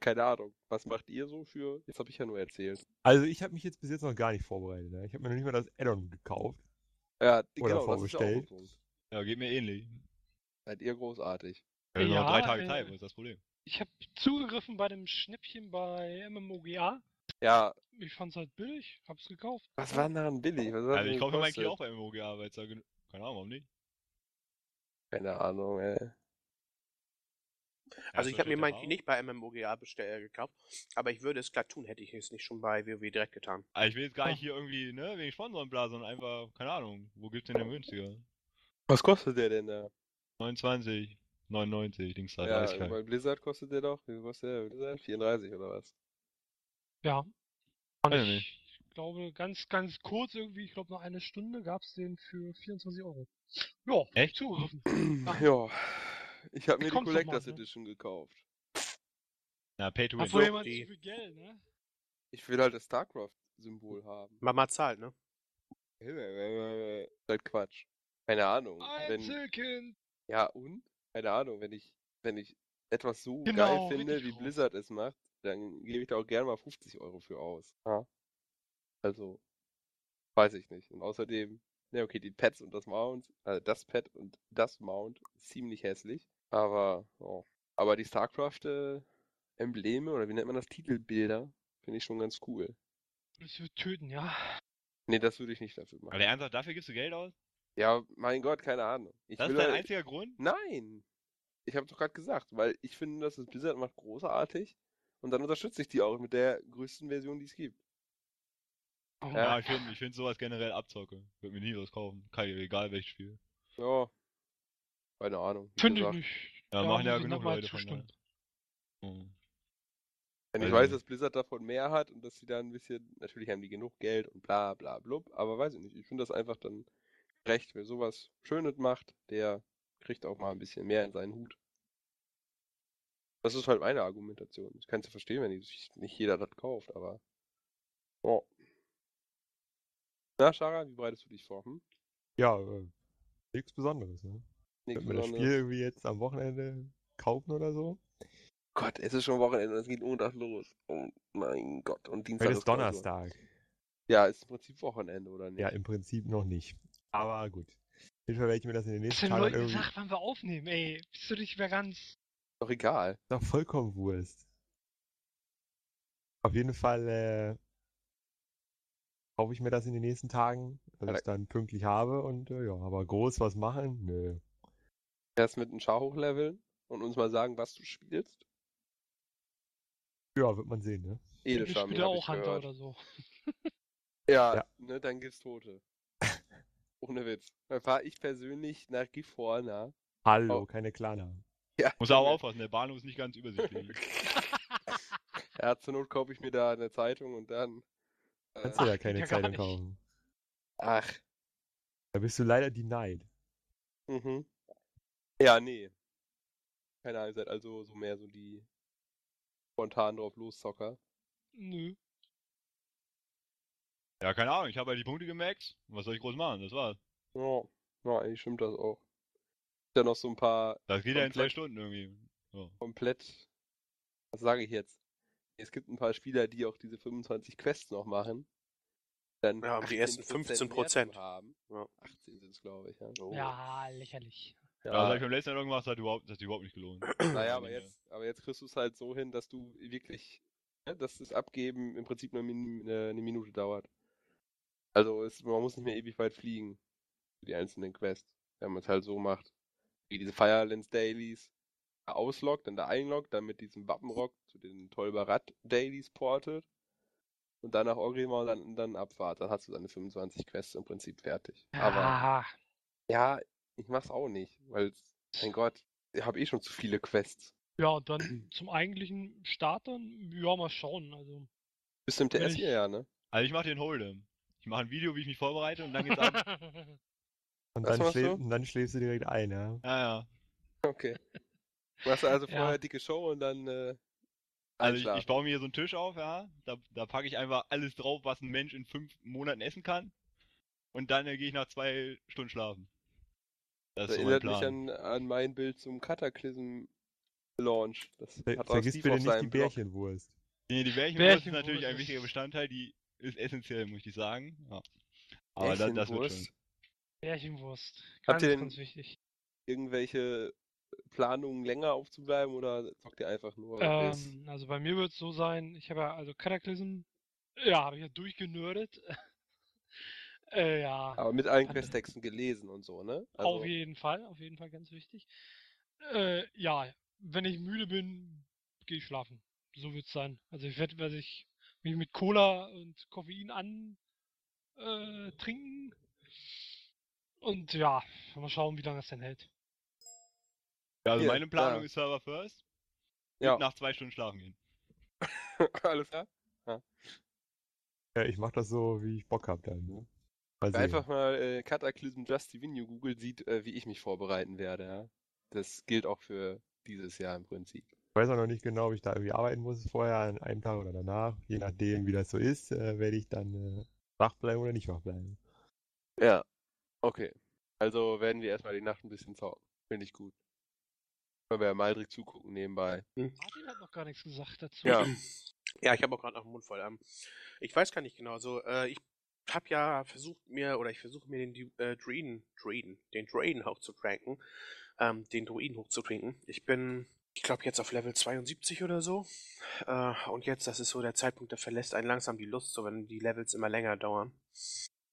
Keine Ahnung. Was macht ihr so für? Jetzt habe ich ja nur erzählt. Also ich habe mich jetzt bis jetzt noch gar nicht vorbereitet. Ne? Ich habe mir noch nicht mal das Addon gekauft. Ja, die- Oder genau, das ist ja auch ein vorbestellt. Punkt. Ja, geht mir ähnlich. Seid ihr großartig. Ja, Ja, noch drei Tage äh, Zeit, wo ist das Problem? Ich habe zugegriffen bei dem Schnäppchen bei MMOGA. Ja, Ich fand's halt billig, hab's gekauft. was war denn daran billig? Was hat Also ich kaufe mein Key gekostet? auch bei MMOGA, weil es da genug. Keine Ahnung, warum nicht? Keine Ahnung, ey. Also Ja, ich habe mir mein Key nicht bei MMOGA bestell, gekauft, aber ich würde es glatt tun, hätte ich es nicht schon bei WoW direkt getan. Aber ich will jetzt gar nicht hier irgendwie, ne, wegen Sponsoren bla, sondern einfach, keine Ahnung, wo gibt's denn den günstiger? Was kostet der denn da? 29, 99, Dings da, Ja, 30 bei Blizzard kostet der doch, wie kostet der? Blizzard? 34 oder was? Ja. Und ich ich glaube, ganz, ganz kurz irgendwie, ich glaube, noch eine Stunde gab's den für 24 Euro. Ja, Echt? zugegriffen. Ja, ich habe mir die Collectors mal, ne? Edition gekauft. Na, Pay to Win. Obwohl jemand zu viel Geld, ne? Ich will halt das StarCraft-Symbol haben. Mama zahlt, ne? Halt Quatsch. Keine Ahnung. Wenn, Einzelkind! ja, und? Keine Ahnung, wenn ich, wenn ich etwas so Genau, geil finde, wie. Blizzard es macht, dann gebe ich da auch gerne mal 50 Euro für aus. Ja. Also, weiß ich nicht. Und außerdem, ne, okay, die Pads und das Mount, also das Pad und das Mount, ziemlich hässlich. Aber, oh. aber die StarCraft-Embleme, oder wie nennt man das, Titelbilder, finde ich schon ganz cool. Das wird töten, ja. Nee, das würde ich nicht dafür machen. Aber der ernsthaft, dafür gibst du Geld aus? Ja, mein Gott, keine Ahnung. Ich Das ist dein halt- einziger Grund? Nein! Ich habe doch gerade gesagt, weil ich finde, dass das Blizzard macht großartig und dann unterstütze ich die auch mit der größten Version, die es gibt. Oh, Ja. Ja, ich finde ich find sowas generell Abzocke. Würde mir nie was kaufen. Kann ich, egal welches Spiel. Ja. Keine Ahnung. Finde ich nicht. Ja, Da machen ja genug Leute von zustimmen. Mhm. Wenn ich Also- weiß, dass Blizzard davon mehr hat und dass sie da ein bisschen, natürlich haben die genug Geld und bla bla blub, aber weiß ich nicht. Ich finde das einfach dann recht, wer sowas Schönes macht, der kriegt auch mal ein bisschen mehr in seinen Hut. Das ist halt meine Argumentation. Ich kann es ja verstehen, wenn nicht jeder das kauft, aber. Oh. Na, Shara, wie bereitest du dich vor? Hm? Ja, äh, nichts Besonderes. Ne? Ich Nichts mir das Besonderes. Spiel irgendwie jetzt am Wochenende kaufen oder so. Gott, es ist schon Wochenende und es geht Montag los. Oh mein Gott. Und Dienstag Heute ist. Donnerstag. Ja, ist im Prinzip Wochenende, oder nicht? Ja, im Prinzip noch nicht. Aber gut. jeden Fall werde ich mir das in den Hast nächsten du den Tagen Leuten irgendwie... gesagt, wann wir aufnehmen, ey? Bist du nicht mehr ganz... Doch egal. Doch vollkommen Wurst. Auf jeden Fall äh, kaufe ich mir das in den nächsten Tagen, dass ich es dann pünktlich habe und äh, ja, aber groß was machen? Nö. Erst mit einem Char hochleveln und uns mal sagen, was du spielst. Ja, wird man sehen, ne? Ich Edelscham, spiele ich auch Hunter gehört. oder so. Ja, Ja. ne, dann gibt's Tote. Ohne Witz. Dann fahre ich persönlich nach Gifhorna. Hallo, Oh. keine Klana. Ja, Muss aber aufpassen, der Bahnhof ist nicht ganz übersichtlich. Ja, zur Not kaufe ich mir da eine Zeitung und dann. Äh, Kannst du ja keine gar Zeitung kaufen. ach, Da bist du leider denied. mhm. Ja, nee. Keine Ahnung, ihr seid also so mehr so die spontan drauf loszocker. Nö. ja, keine Ahnung, ich habe halt die Punkte gemaxt. Was soll ich groß machen? Das war's. Ja, ja, eigentlich stimmt das auch. Ja, noch so ein paar Das geht ja in zwei. Stunden irgendwie. So. komplett. Was sage ich jetzt? Es gibt ein paar Spieler, die auch diese 25 Quests noch machen. Dann Ja, die ersten 18% 15%. mehr haben. Ja. 18 sind es, glaube ich. Ja. Oh. Ja, lächerlich. Ja, das habe ich beim letzten Mal irgendwas, das hat überhaupt, das hat überhaupt nicht gelohnt. Naja, aber Ja. jetzt, aber jetzt kriegst du es halt so hin, dass du wirklich, ne, dass das Abgeben im Prinzip nur äh, eine Minute dauert. Also es, man muss nicht mehr ewig weit fliegen für die einzelnen Quests, wenn man es halt so macht. Wie diese Firelands Dailies ausloggt, dann da einloggt, dann mit diesem Wappenrock zu den Tolbarat Dailies portet und dann nach Orgrimmar dann, dann Abfahrt. Dann hast du deine 25 Quests im Prinzip fertig. Aber Ah, ja, ich mach's auch nicht, weil, mein Gott, ich habe eh schon zu viele Quests. ja, und dann zum eigentlichen Start dann, ja, mal schauen. Also. Bis zum Wenn TS hier, ja, ne? Also ich mache den Hold'em. Ich mache ein Video, wie ich mich vorbereite und dann geht's ab. Und dann, machst schlä du? und dann schläfst du direkt ein, ja. Ja, ja. Okay. Du machst also Ja. vorher dicke Show und dann äh, Also ich, ich baue mir hier so einen Tisch auf, ja. Da, da packe ich einfach alles drauf, was ein Mensch in fünf Monaten essen kann. Und dann äh, gehe ich nach zwei Stunden schlafen. Das Das ist so mein erinnert mich an, an mein Bild zum Cataclysm Launch. Das Ver hat auch vergiss bitte nicht die Blog. Bärchenwurst. Nee, die Bärchenwurst ist Bärchenwurst natürlich ein ist- wichtiger Bestandteil, die ist essentiell, muss ich sagen. Ja. Aber das, das wird Bärchenwurst. Schon. Bärchenwurst. Habt Ganz, ihr ganz wichtig. Irgendwelche Planungen länger aufzubleiben oder zockt ihr einfach nur Ähm, also bei mir wird es so sein, ich habe ja, also Cataclysm, ja, habe ich ja durchgenördet. äh, ja, Aber mit allen Questtexten gelesen und so, ne? auf jeden Fall, auf jeden Fall ganz wichtig. Äh, ja, wenn ich müde bin, gehe ich schlafen. So wird's sein. Also ich werde, werde ich mich mit Cola und Koffein an äh, trinken. Und ja, mal schauen, wie lange es denn hält. Ja, also Hier, meine Planung da. ist Server first. Ja. Und nach zwei Stunden schlafen gehen. Alles klar. Ja, ich mach das so, wie ich Bock hab dann, ne? Mal einfach mal äh, Cataclysm Just Divine googelt, sieht, äh, wie ich mich vorbereiten werde, ja. Das gilt auch für dieses Jahr im Prinzip. Ich weiß auch noch nicht genau, ob ich da irgendwie arbeiten muss, vorher, an einem Tag oder danach. Je nachdem, wie das so ist, äh, werde ich dann äh, wach bleiben oder nicht wach bleiben. Ja. Okay. Also werden wir erstmal die Nacht ein bisschen zocken. Finde ich gut. Können wir ja Maldrick zugucken nebenbei. Martin hat noch gar nichts gesagt dazu. Ja. Ja, ich habe auch gerade noch den Mund voll. Ähm, ich weiß gar nicht genau. So, äh, ich habe ja versucht mir oder ich versuche mir den äh, Druiden, Druiden, den Druiden hochzutranken, ähm, den Druiden hochzutrinken. Ich bin, ich glaube jetzt auf Level 72 oder so. Äh, und jetzt, das ist so der Zeitpunkt, da verlässt einen langsam die Lust, so wenn die Levels immer länger dauern.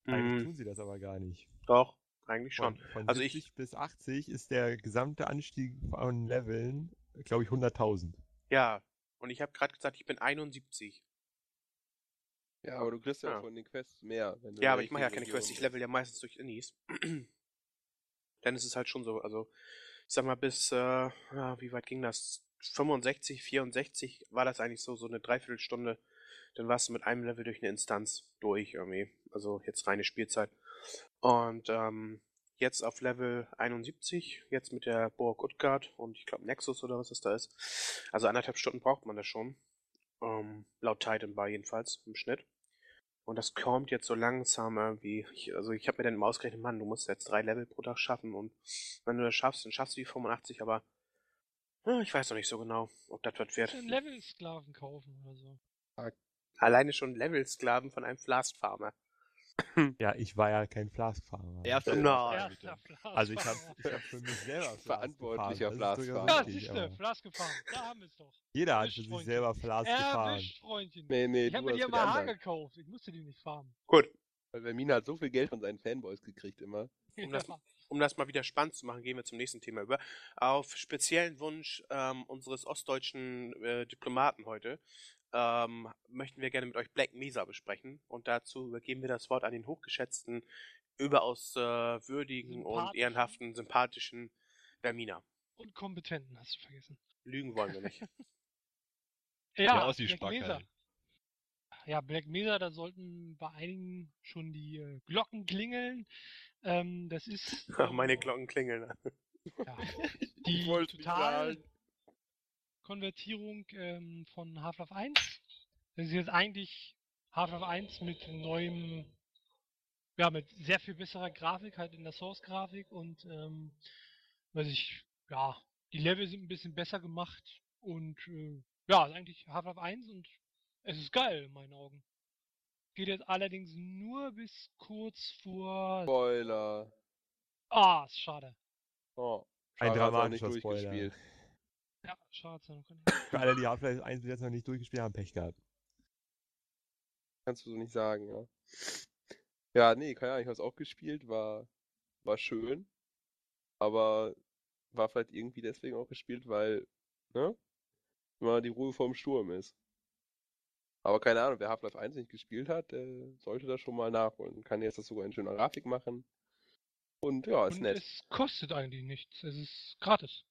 Eigentlich Mm, tun sie das aber gar nicht. Doch, eigentlich Von, schon. von Also ich- 70 bis 80 ist der gesamte Anstieg von Leveln, glaube ich, 100.000. Ja. Und ich habe gerade gesagt, ich bin 71. Ja, aber du kriegst ja, Ja. von den Quests mehr. Wenn du Ja, aber ich mache ja keine Quests, ich level ja meistens durch Innis. Dann ist es halt schon so, also ich sag mal bis, äh, wie weit ging das? 65, 64 war das eigentlich so, so eine Dreiviertelstunde. Dann warst du mit einem Level durch eine Instanz durch irgendwie. Also jetzt reine Spielzeit. Und ähm, jetzt auf Level 71, jetzt mit der Burg Utgard und ich glaube Nexus oder was das da ist. Also anderthalb Stunden braucht man das schon. Ähm, laut Titan Bar jedenfalls im Schnitt. Und das kommt jetzt so langsam irgendwie. Ich, also ich habe mir dann immer ausgerechnet, Mann, du musst jetzt drei Level pro Tag schaffen und wenn du das schaffst, dann schaffst du die 85, aber ja, ich weiß noch nicht so genau, ob das was wird. Level-Sklaven kaufen oder so. Alleine schon Level-Sklaven von einem Flast-Farmer. Ja, ich war ja kein Flaskfahrer. Erster Flask. Also ich habe ich hab für mich selber Flask Verantwortlicher Ja, Flaskfahrer. richtig, siehste, aber Flask gefahren. Da haben wir es doch. Jeder hat für sich selber Flask gefahren. Freundchen. Nee, nee, ich habe du mir die immer Haar gekauft. Ich musste die nicht farmen. Gut, Weil Vermina hat so viel Geld von seinen Fanboys gekriegt immer. Um das- Ja. um das mal wieder spannend zu machen, gehen wir zum nächsten Thema über. Auf speziellen Wunsch ähm, unseres ostdeutschen äh, Diplomaten heute ähm, möchten wir gerne mit euch Black Mesa besprechen und dazu übergeben wir das Wort an den hochgeschätzten, überaus äh, würdigen und ehrenhaften, sympathischen Vermina. Und Kompetenten, hast du vergessen. Lügen wollen wir nicht. Ja, Ja, aus die Black Mesa. Ja, Black Mesa, da sollten bei einigen schon die äh, Glocken klingeln. Ähm, das ist Ach, meine Glocken klingeln. Ja, die total sagen. Konvertierung ähm, von Half-Life 1. Das ist jetzt eigentlich Half-Life 1 mit neuem, ja, mit sehr viel besserer Grafik, halt in der Source-Grafik und, ähm, weiß ich, ja, die Level sind ein bisschen besser gemacht und, äh, ja, ist eigentlich Half-Life 1 und es ist geil in meinen Augen. Geht jetzt allerdings nur bis kurz vor, Spoiler. ah, ist schade. Oh. Ein Schade, nicht dramatischer Spoiler. Ja, schade. Für alle, die Half-Life 1 bis jetzt noch nicht durchgespielt haben, Pech gehabt. Kannst du so nicht sagen, ja. Ja, nee, keine Ahnung, ich hab's auch gespielt, war, war schön. Aber war vielleicht irgendwie deswegen auch gespielt, weil, ne? Immer die Ruhe vorm Sturm ist. Aber keine Ahnung, wer Half-Life 1 nicht gespielt hat, der sollte das schon mal nachholen. Kann jetzt das sogar in schöner Grafik machen. Und ja, ist Und nett. es kostet eigentlich nichts. Es ist gratis.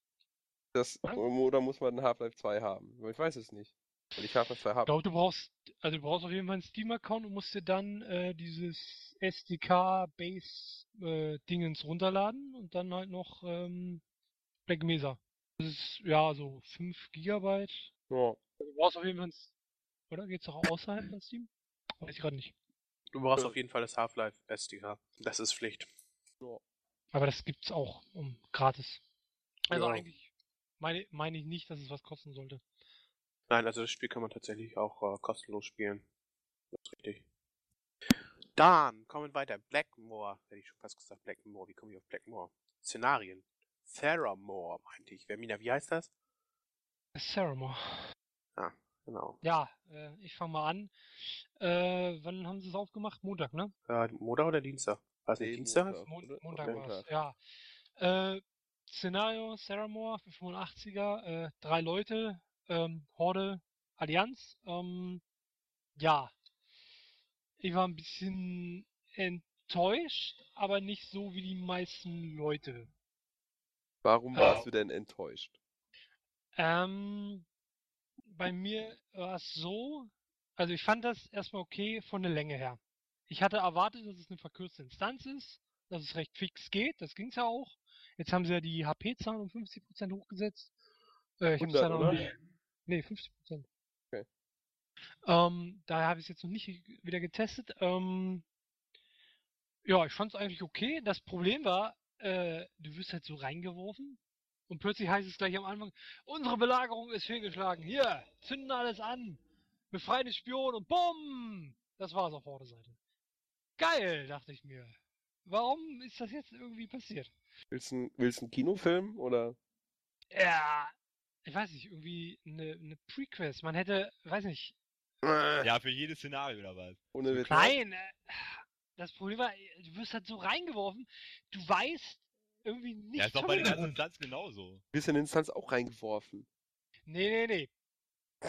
Das, oder? oder muss man Half-Life 2 haben? Ich weiß es nicht. Weil ich Half-Life 2 Ich habe. glaube, du brauchst, also du brauchst auf jeden Fall einen Steam-Account und musst dir dann äh, dieses SDK-Base-Dingens runterladen und dann halt noch ähm, Black Mesa. Das ist ja so 5 Gigabyte. Ja. Du brauchst auf jeden Fall oder? Geht's auch außerhalb von Steam? Weiß ich gerade nicht. Du brauchst auf jeden Fall das Half-Life SDK. Das ist Pflicht. Aber das gibt's auch um, gratis. Also Ja. eigentlich meine, meine ich nicht, dass es was kosten sollte. Nein, also das Spiel kann man tatsächlich auch äh, kostenlos spielen. Das ist richtig. Dann kommen wir weiter. Blackmore, hätte ich schon fast gesagt. Blackmore, wie komme ich auf Blackmore? Szenarien. Theramore, meinte ich. Vermina, wie heißt das? Ceramore. Genau. Ja, äh, ich fange mal an. Äh, wann haben sie es aufgemacht? Montag, ne? Äh, Montag oder Dienstag? Weiß nicht, Nee, Dienstag? Montag. Montag Montag. war es, ja. Äh, Szenario, Saramore für 85er, äh, drei Leute, ähm, Horde, Allianz. Ähm, ja, ich war ein bisschen enttäuscht, aber nicht so wie die meisten Leute. Warum Äh. warst du denn enttäuscht? Ähm, bei mir war es so, also ich fand das erstmal okay von der Länge her. Ich hatte erwartet, dass es eine verkürzte Instanz ist, dass es recht fix geht, das ging's ja auch. Jetzt haben sie ja die HP-Zahlen um 50% hochgesetzt. Äh, ich hab's 100, ja noch nicht. Nee, 50%. Okay. Ähm, daher habe ich es jetzt noch nicht wieder getestet. Ähm, ja, ich fand es eigentlich okay. Das Problem war, äh, du wirst halt so reingeworfen und plötzlich heißt es gleich am Anfang, unsere Belagerung ist fehlgeschlagen. Hier, zünden alles an. Befreien den Spion und bumm! Das war's auf Vorderseite. Geil, dachte ich mir. Warum ist das jetzt irgendwie passiert? Willst du willst du einen Kinofilm oder? Ja, ich weiß nicht, irgendwie eine, eine Prequest. Man hätte, weiß nicht, Ja, für jedes Szenario oder was? Ohne Witz. Nein, äh, das Problem war, du wirst halt so reingeworfen, du weißt irgendwie nicht. Ja, ist doch bei den der ganzen. Instanz genauso. Bist in Instanz auch reingeworfen. Nee, nee, nee.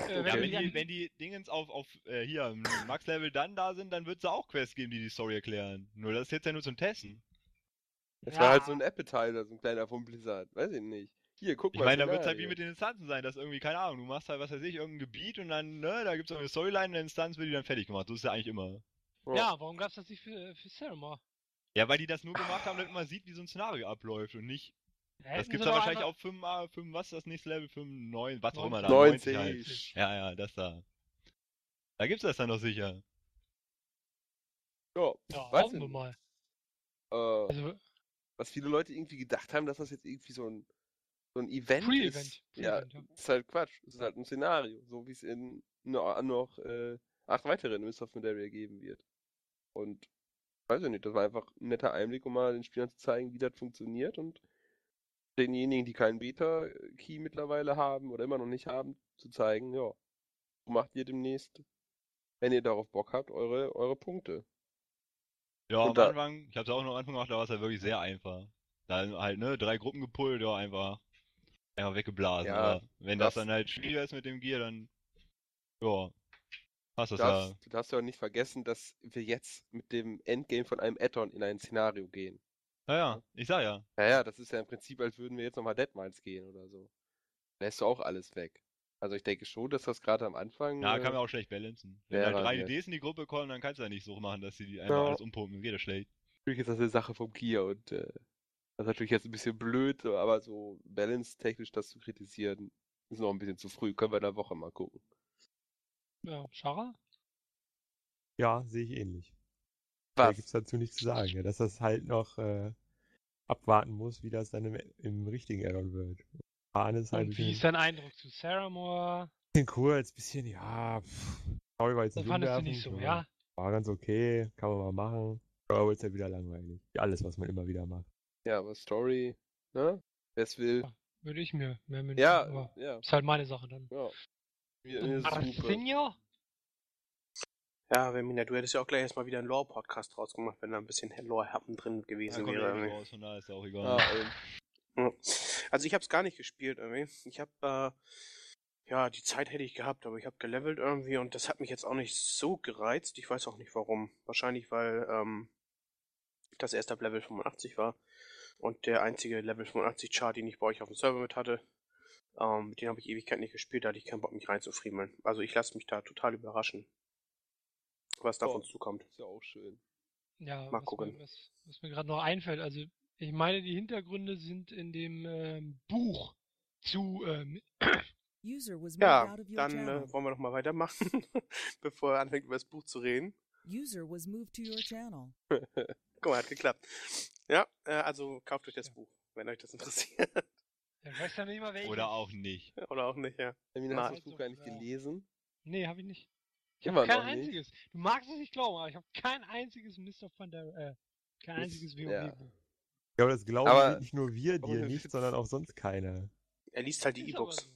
Äh, Ja, wenn wenn du die, wenn die Dingens auf, auf äh, hier, im Max-Level dann da sind, dann wird es auch Quests geben, die die Story erklären. Nur das ist jetzt ja nur zum Testen. Das war halt so Ja. ein Appetizer, so ein kleiner von Blizzard. Weiß ich nicht. Hier, guck Ich mal. meine, da wird es halt wie mit den Instanzen sein, dass irgendwie, keine Ahnung, du machst halt, was weiß ich, irgendein Gebiet und dann, ne, da gibt es eine Storyline in der Instanz, wird die dann fertig gemacht. So ist ja eigentlich immer. Ja, warum gab's das nicht für, für Saramore? Ja, weil die das nur gemacht haben, damit man sieht, wie so ein Szenario abläuft und nicht. Das Hätten gibt's sie dann doch wahrscheinlich einfach- auf 5, ah, 5, was ist das nächste Level? 5, 9, was auch immer da. 90. halt. Ja, ja, das da. Da gibt's das dann doch sicher. Ja, Ja, weiß hoffen wir mal. Äh, Also, was viele Leute irgendwie gedacht haben, dass das jetzt irgendwie so ein, so ein Event Pre-Event, ist. Ja, Pre-Event, ja. ist halt Quatsch. Es ist halt ein Szenario, so wie es in no, noch äh, acht weiteren Mists of Pandaria geben wird. Und weiß ich nicht, das war einfach ein netter Einblick, um mal den Spielern zu zeigen, wie das funktioniert und denjenigen, die keinen Beta-Key mittlerweile haben oder immer noch nicht haben, zu zeigen, ja, so macht ihr demnächst, wenn ihr darauf Bock habt, eure, eure Punkte. Ja, Und am da- Anfang, ich hab's auch noch am Anfang gemacht, da war es halt wirklich sehr einfach. Dann halt, ne, drei Gruppen gepullt, ja, einfach, einfach weggeblasen. Ja, aber wenn das, das- dann halt schwieriger ist mit dem Gear, dann, ja, hast Du das ja. du darfst ja auch nicht vergessen, dass wir jetzt mit dem Endgame von einem Add-on in ein Szenario gehen. Naja, ich sag ja. Naja, das ist ja im Prinzip, als würden wir jetzt nochmal Deadmines gehen oder so. Lässt du auch alles weg. Also ich denke schon, dass das gerade am Anfang. Ja, äh, kann man auch schlecht balancen. Wenn Ja, halt drei ja. In die Gruppe kommen, dann kannst du ja nicht so machen, dass sie die einfach Ja. alles umpumpen. Geht das schlecht. Natürlich ist das eine Sache vom Gear und äh, das ist natürlich jetzt ein bisschen blöd, aber so balance-technisch das zu kritisieren, ist noch ein bisschen zu früh. Können wir in einer Woche mal gucken. Ja, Schara? Ja, sehe ich ähnlich. Da Was? gibt's dazu nichts zu sagen, ja, dass das halt noch äh, abwarten muss, wie das dann im, im richtigen Addon wird. Fahren ist halt Und wie ist dein Eindruck zu Sarah Moore? bisschen kurz, bisschen, ja, pff, Story war jetzt nicht fandest du nicht so, ja? War ganz okay, kann man mal machen. Aber ist ja wieder langweilig. Wie Alles, was man immer wieder macht. Ja, aber Story, ne? Wer es will. Würde ich mir mehr mit Ja, ja, ist halt meine Sache dann. ja. Mir es super. Arsenio? Ja, Vermina, du hättest ja auch gleich erstmal wieder einen Lore-Podcast draus gemacht, wenn da ein bisschen Lore-Happen drin Da gewesen wäre. ja raus, von daher ist auch egal. Ja. Also ich habe es gar nicht gespielt irgendwie. Ich habe äh, ja die Zeit hätte ich gehabt, aber ich habe gelevelt irgendwie und das hat mich jetzt auch nicht so gereizt. Ich weiß auch nicht warum. Wahrscheinlich weil ähm, das erst ab Level 85 war und der einzige Level 85 Chart, den ich bei euch auf dem Server mit hatte, ähm, mit dem habe ich Ewigkeit nicht gespielt. Da hatte ich keinen Bock mich reinzufriemeln. Also ich lasse mich da total überraschen, was da auf uns zukommt. ist ja auch schön. Ja, Mal was gucken. Mir, was, was mir gerade noch einfällt, also ich meine, die Hintergründe sind in dem ähm, Buch zu ähm, User was moved Ja, out of your dann channel. äh, wollen wir doch mal weitermachen, bevor er anfängt über das Buch zu reden. User was moved to your channel. Guck mal, hat geklappt. Ja, äh, also kauft euch das Buch, wenn euch das interessiert. ich weiß ja nicht mal welches. Oder auch nicht. Oder auch nicht, ja. Du das Buch gar nicht Ja. gelesen? Nee, habe ich nicht. Ich Immer habe kein noch nicht? einziges. Du magst es nicht glauben, aber ich habe kein einziges Mr. von der äh, kein Ich- einziges ja. WoW-Buch. Ja, aber das glauben Aber- nicht nur wir aber dir nicht, sondern auch sonst keiner. Er liest halt die aber E-Books. so.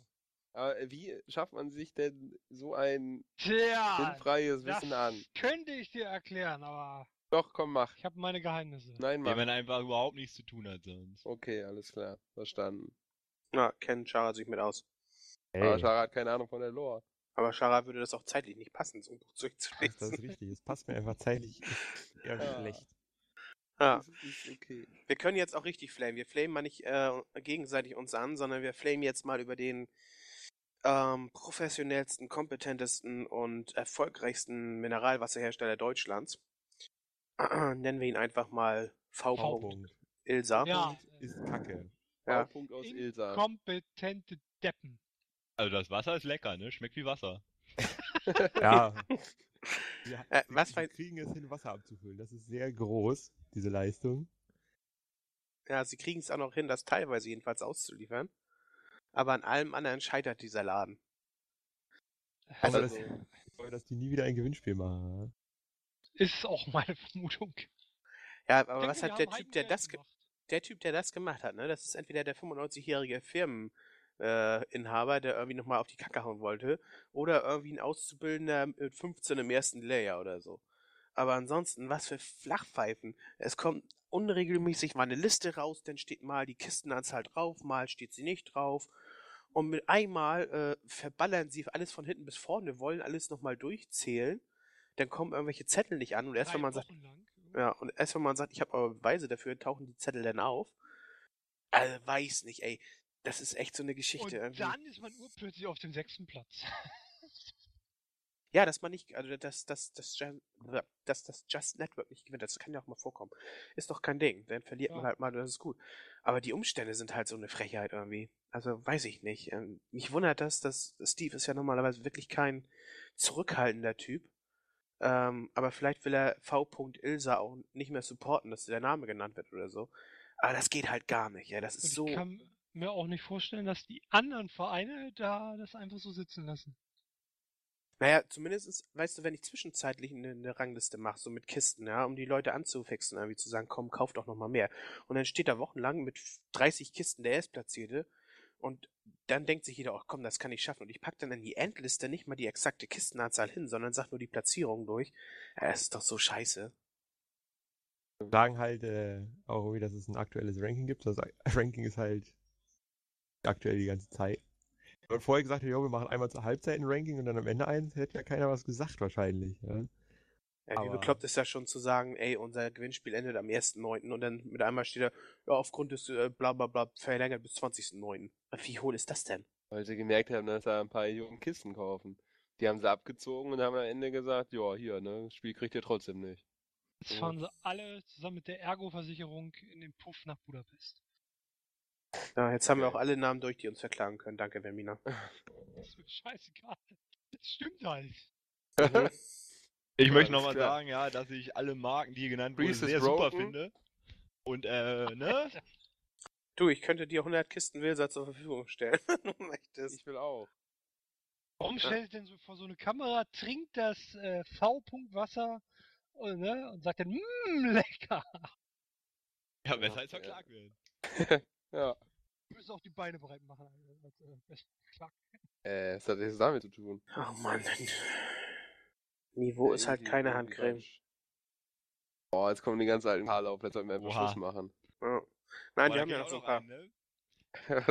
Aber wie schafft man sich denn so ein Tja, sinnfreies das Wissen an? könnte ich dir erklären, aber Doch, komm, mach. ich habe meine Geheimnisse. Nein, Wenn mach. man einfach überhaupt nichts zu tun hat sonst. Okay, alles klar. Verstanden. Na, kennt Shara sich mit aus. Aber Hey, Shara hat keine Ahnung von der Lore. Aber Shara würde das auch zeitlich nicht passen, so ein Buch das ist durchzulesen. richtig. Es passt mir einfach zeitlich eher Ja. schlecht. Ja. Okay. Wir können jetzt auch richtig flamen. Wir flamen mal nicht äh, gegenseitig uns an, sondern wir flamen jetzt mal über den ähm, professionellsten, kompetentesten und erfolgreichsten Mineralwasserhersteller Deutschlands. Nennen wir ihn einfach mal V. V-Punkt. Ilsa. Ja, Ist kacke. Ja. V-Punkt aus Ilsa. inkompetente Deppen. Also das Wasser ist lecker, ne? Schmeckt wie Wasser. Ja. Wir, Äh, wir- was wir war- kriegen es hin, Wasser abzufüllen. Das ist sehr groß, diese Leistung. Ja, sie kriegen es auch noch hin, das teilweise jedenfalls auszuliefern. Aber an allem anderen scheitert dieser Laden. Aber Also- das, aber dass die nie wieder ein Gewinnspiel machen. Ist auch meine Vermutung. Ja, aber Ich was denke, hat der Typ, der das, ge gemacht. der Typ, der das gemacht hat, ne? Das ist entweder der 95-jährige Firmeninhaber, äh, Inhaber, der irgendwie nochmal auf die Kacke hauen wollte, oder irgendwie ein Auszubildender mit 15 im ersten Layer oder so. Aber ansonsten, was für Flachpfeifen. Es kommt unregelmäßig mal eine Liste raus, dann steht mal die Kistenanzahl drauf, mal steht sie nicht drauf. Und mit einmal äh, verballern sie alles von hinten bis vorne, wollen alles nochmal durchzählen. Dann kommen irgendwelche Zettel nicht an und erst Drei wenn man sagt, Wochen lang. ja, und erst wenn man sagt, ich habe aber Beweise dafür, tauchen die Zettel dann auf. Also weiß nicht, ey. Das ist echt so eine Und Geschichte. irgendwie. dann ist man urplötzlich auf dem sechsten Platz. Ja, dass man nicht, also dass das, das, dass das Just Network nicht gewinnt, das kann ja auch mal vorkommen. Ist doch kein Ding. Dann verliert man Ja. halt mal, das ist gut. Aber die Umstände sind halt so eine Frechheit irgendwie. Also weiß ich nicht. Ähm, Mich wundert das, dass Steve ist ja normalerweise wirklich kein zurückhaltender Typ. Ähm, aber vielleicht will er V. Ilsa auch nicht mehr supporten, dass der Name genannt wird oder so. Aber das geht halt gar nicht, ja. Das Und ist so. ich kann mir auch nicht vorstellen, dass die anderen Vereine da das einfach so sitzen lassen. Naja, zumindest, weißt du, wenn ich zwischenzeitlich eine, eine Rangliste mache, so mit Kisten, ja, um die Leute anzufixen, irgendwie zu sagen, komm, kauf doch noch mal mehr. Und dann steht da wochenlang mit 30 Kisten der Erstplatzierte und dann denkt sich jeder, ach komm, das kann ich schaffen. Und ich pack dann in die Endliste nicht mal die exakte Kistenanzahl hin, sondern sag nur die Platzierung durch. Ja, das ist doch so scheiße. sagen halt äh, auch irgendwie, dass es ein aktuelles Ranking gibt. Das Ranking ist halt aktuell die ganze Zeit. Wenn man vorher gesagt hätte, jo, wir machen einmal zur Halbzeit ein Ranking und dann am Ende eins, hätte ja keiner was gesagt wahrscheinlich. Ja? Ja, wie bekloppt ist das schon zu sagen, ey, unser Gewinnspiel endet am 1.9. und dann mit einmal steht da, ja, aufgrund des äh, bla bla bla verlängert bis 20.9. Wie hohl ist das denn? Weil sie gemerkt haben, dass da ein paar Idioten Kisten kaufen. Die haben sie abgezogen und haben am Ende gesagt, ja, hier, ne, das Spiel kriegt ihr trotzdem nicht. Jetzt fahren sie alle zusammen mit der Ergo-Versicherung in den Puff nach Budapest. Ja, jetzt haben wir auch alle Namen durch, die uns verklagen können. Danke, Vermina. Das ist mir scheißegal. Das stimmt halt. Ich möchte nochmal sagen, ja, dass ich alle Marken, die hier genannt wurden, sehr super broken. finde. Und, äh, ne? Du, ich könnte dir 100 Kisten Wilser zur Verfügung stellen, wenn du möchtest. Ich will auch. Warum stellt sich denn so vor so eine Kamera, trinkt das äh, V-Punkt Wasser und, ne, und sagt dann, mmm, lecker. Ja, besser als verklagt werden. Ja. Du müsst auch die Beine breit machen. Äh, verklagt. Äh, was hat das damit zu tun? Oh Mann. Niveau ist halt keine Handcreme. Boah, jetzt kommen die ganzen alten Haare auf, jetzt sollten wir einfach. Schluss machen. Ja. Nein, Boah, da haben ja noch so auch ein paar. einen, ne?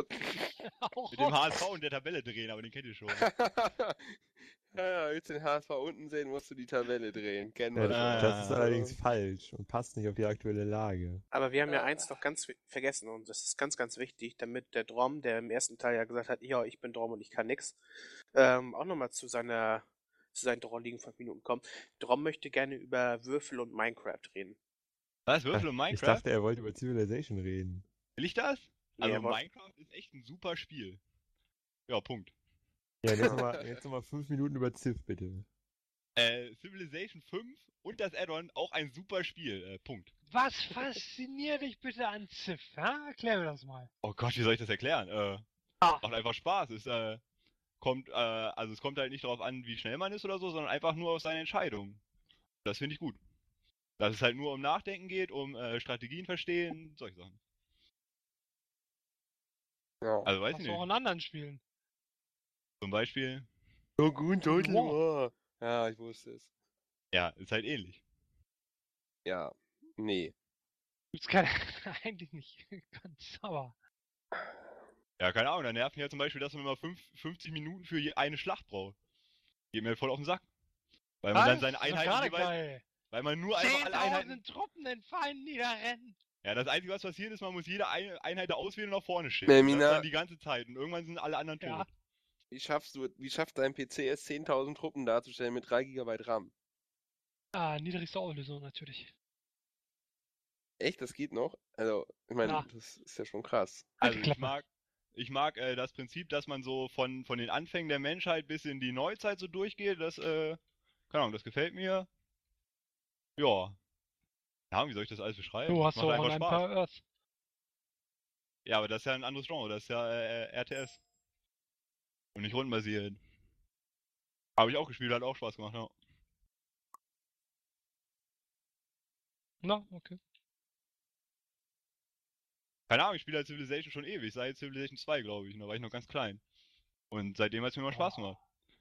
Mit dem HSV und der Tabelle drehen, aber den kennt ihr schon. ja, willst du den HSV unten sehen, musst du die Tabelle drehen. Kennen Ja, wir das, Ah. das ist allerdings falsch und passt nicht auf die aktuelle Lage. Aber wir haben ja eins noch ganz vergessen und das ist ganz, ganz wichtig, damit der Drom, der im ersten Teil ja gesagt hat, ja, ich bin Drom und ich kann nix, ähm, auch nochmal zu seiner zu seinen drolligen fünf Minuten kommt. Drom möchte gerne über Würfel und Minecraft reden. Was, Würfel und Ich Minecraft? dachte, er wollte über Civilization reden. Will ich das? Nee, Also Minecraft ist echt ein super Spiel. Ja, Punkt. Ja, jetzt nochmal jetzt noch mal fünf Minuten über Civ, bitte. Äh, Civilization 5 und das Add-on auch ein super Spiel. Äh, Punkt. Was fasziniert dich bitte an Civ? Ja? Erklär mir das mal. Oh Gott, wie soll ich das erklären? Äh, Ah. macht einfach Spaß. Es äh, kommt, äh, also es kommt halt nicht darauf an, wie schnell man ist oder so, sondern einfach nur auf seine Entscheidungen. Das finde ich gut. Dass es halt nur um Nachdenken geht, um äh, Strategien verstehen, solche Sachen. Ja. Also weiß Hast ich du auch nicht. in anderen Spielen. Zum Beispiel, So gut, Total War. Ja, ich wusste es. ja, ist halt ähnlich. Ja. Nee. Gibt's keine, eigentlich nicht ganz, aber. Ja, keine Ahnung, da nervt mich ja zum Beispiel, dass man immer fünf, 50 Minuten für je eine Schlacht braucht. Geht mir voll auf den Sack. Weil man dann Was? seine Das ist doch Einheiten jeweils, weil man nur einfach alle Einheiten 10.000 Truppen den Feind niederrennen. Ja, das Einzige, was passiert ist, man muss jede Ein- Einheit da auswählen und nach vorne schicken. Nee, Und das dann die ganze Zeit. Und irgendwann sind alle anderen tot. Ja. Wie schaffst du, wie schafft dein PC es 10.000 Truppen darzustellen mit 3 GB RAM? Ah, niedrigste Auslösung natürlich. Echt, das geht noch? Also, ich meine, Ja. das ist ja schon krass. Also ich mag, ich mag äh, das Prinzip, dass man so von, von den Anfängen der Menschheit bis in die Neuzeit so durchgeht. Das, äh, keine Ahnung, das gefällt mir. Ja. Ja, wie soll ich das alles beschreiben? Du hast auch einfach ein Spaß. paar Earth. Ja, aber das ist ja ein anderes Genre. Das ist ja äh, RTS. Und nicht rundenbasiert. Habe ich auch gespielt, hat auch Spaß gemacht, ja. Na, okay. Keine Ahnung, ich spiele halt Civilization schon ewig, seit Civilization 2, glaube ich. Und da war ich noch ganz klein. Und seitdem hat es mir immer Spaß gemacht.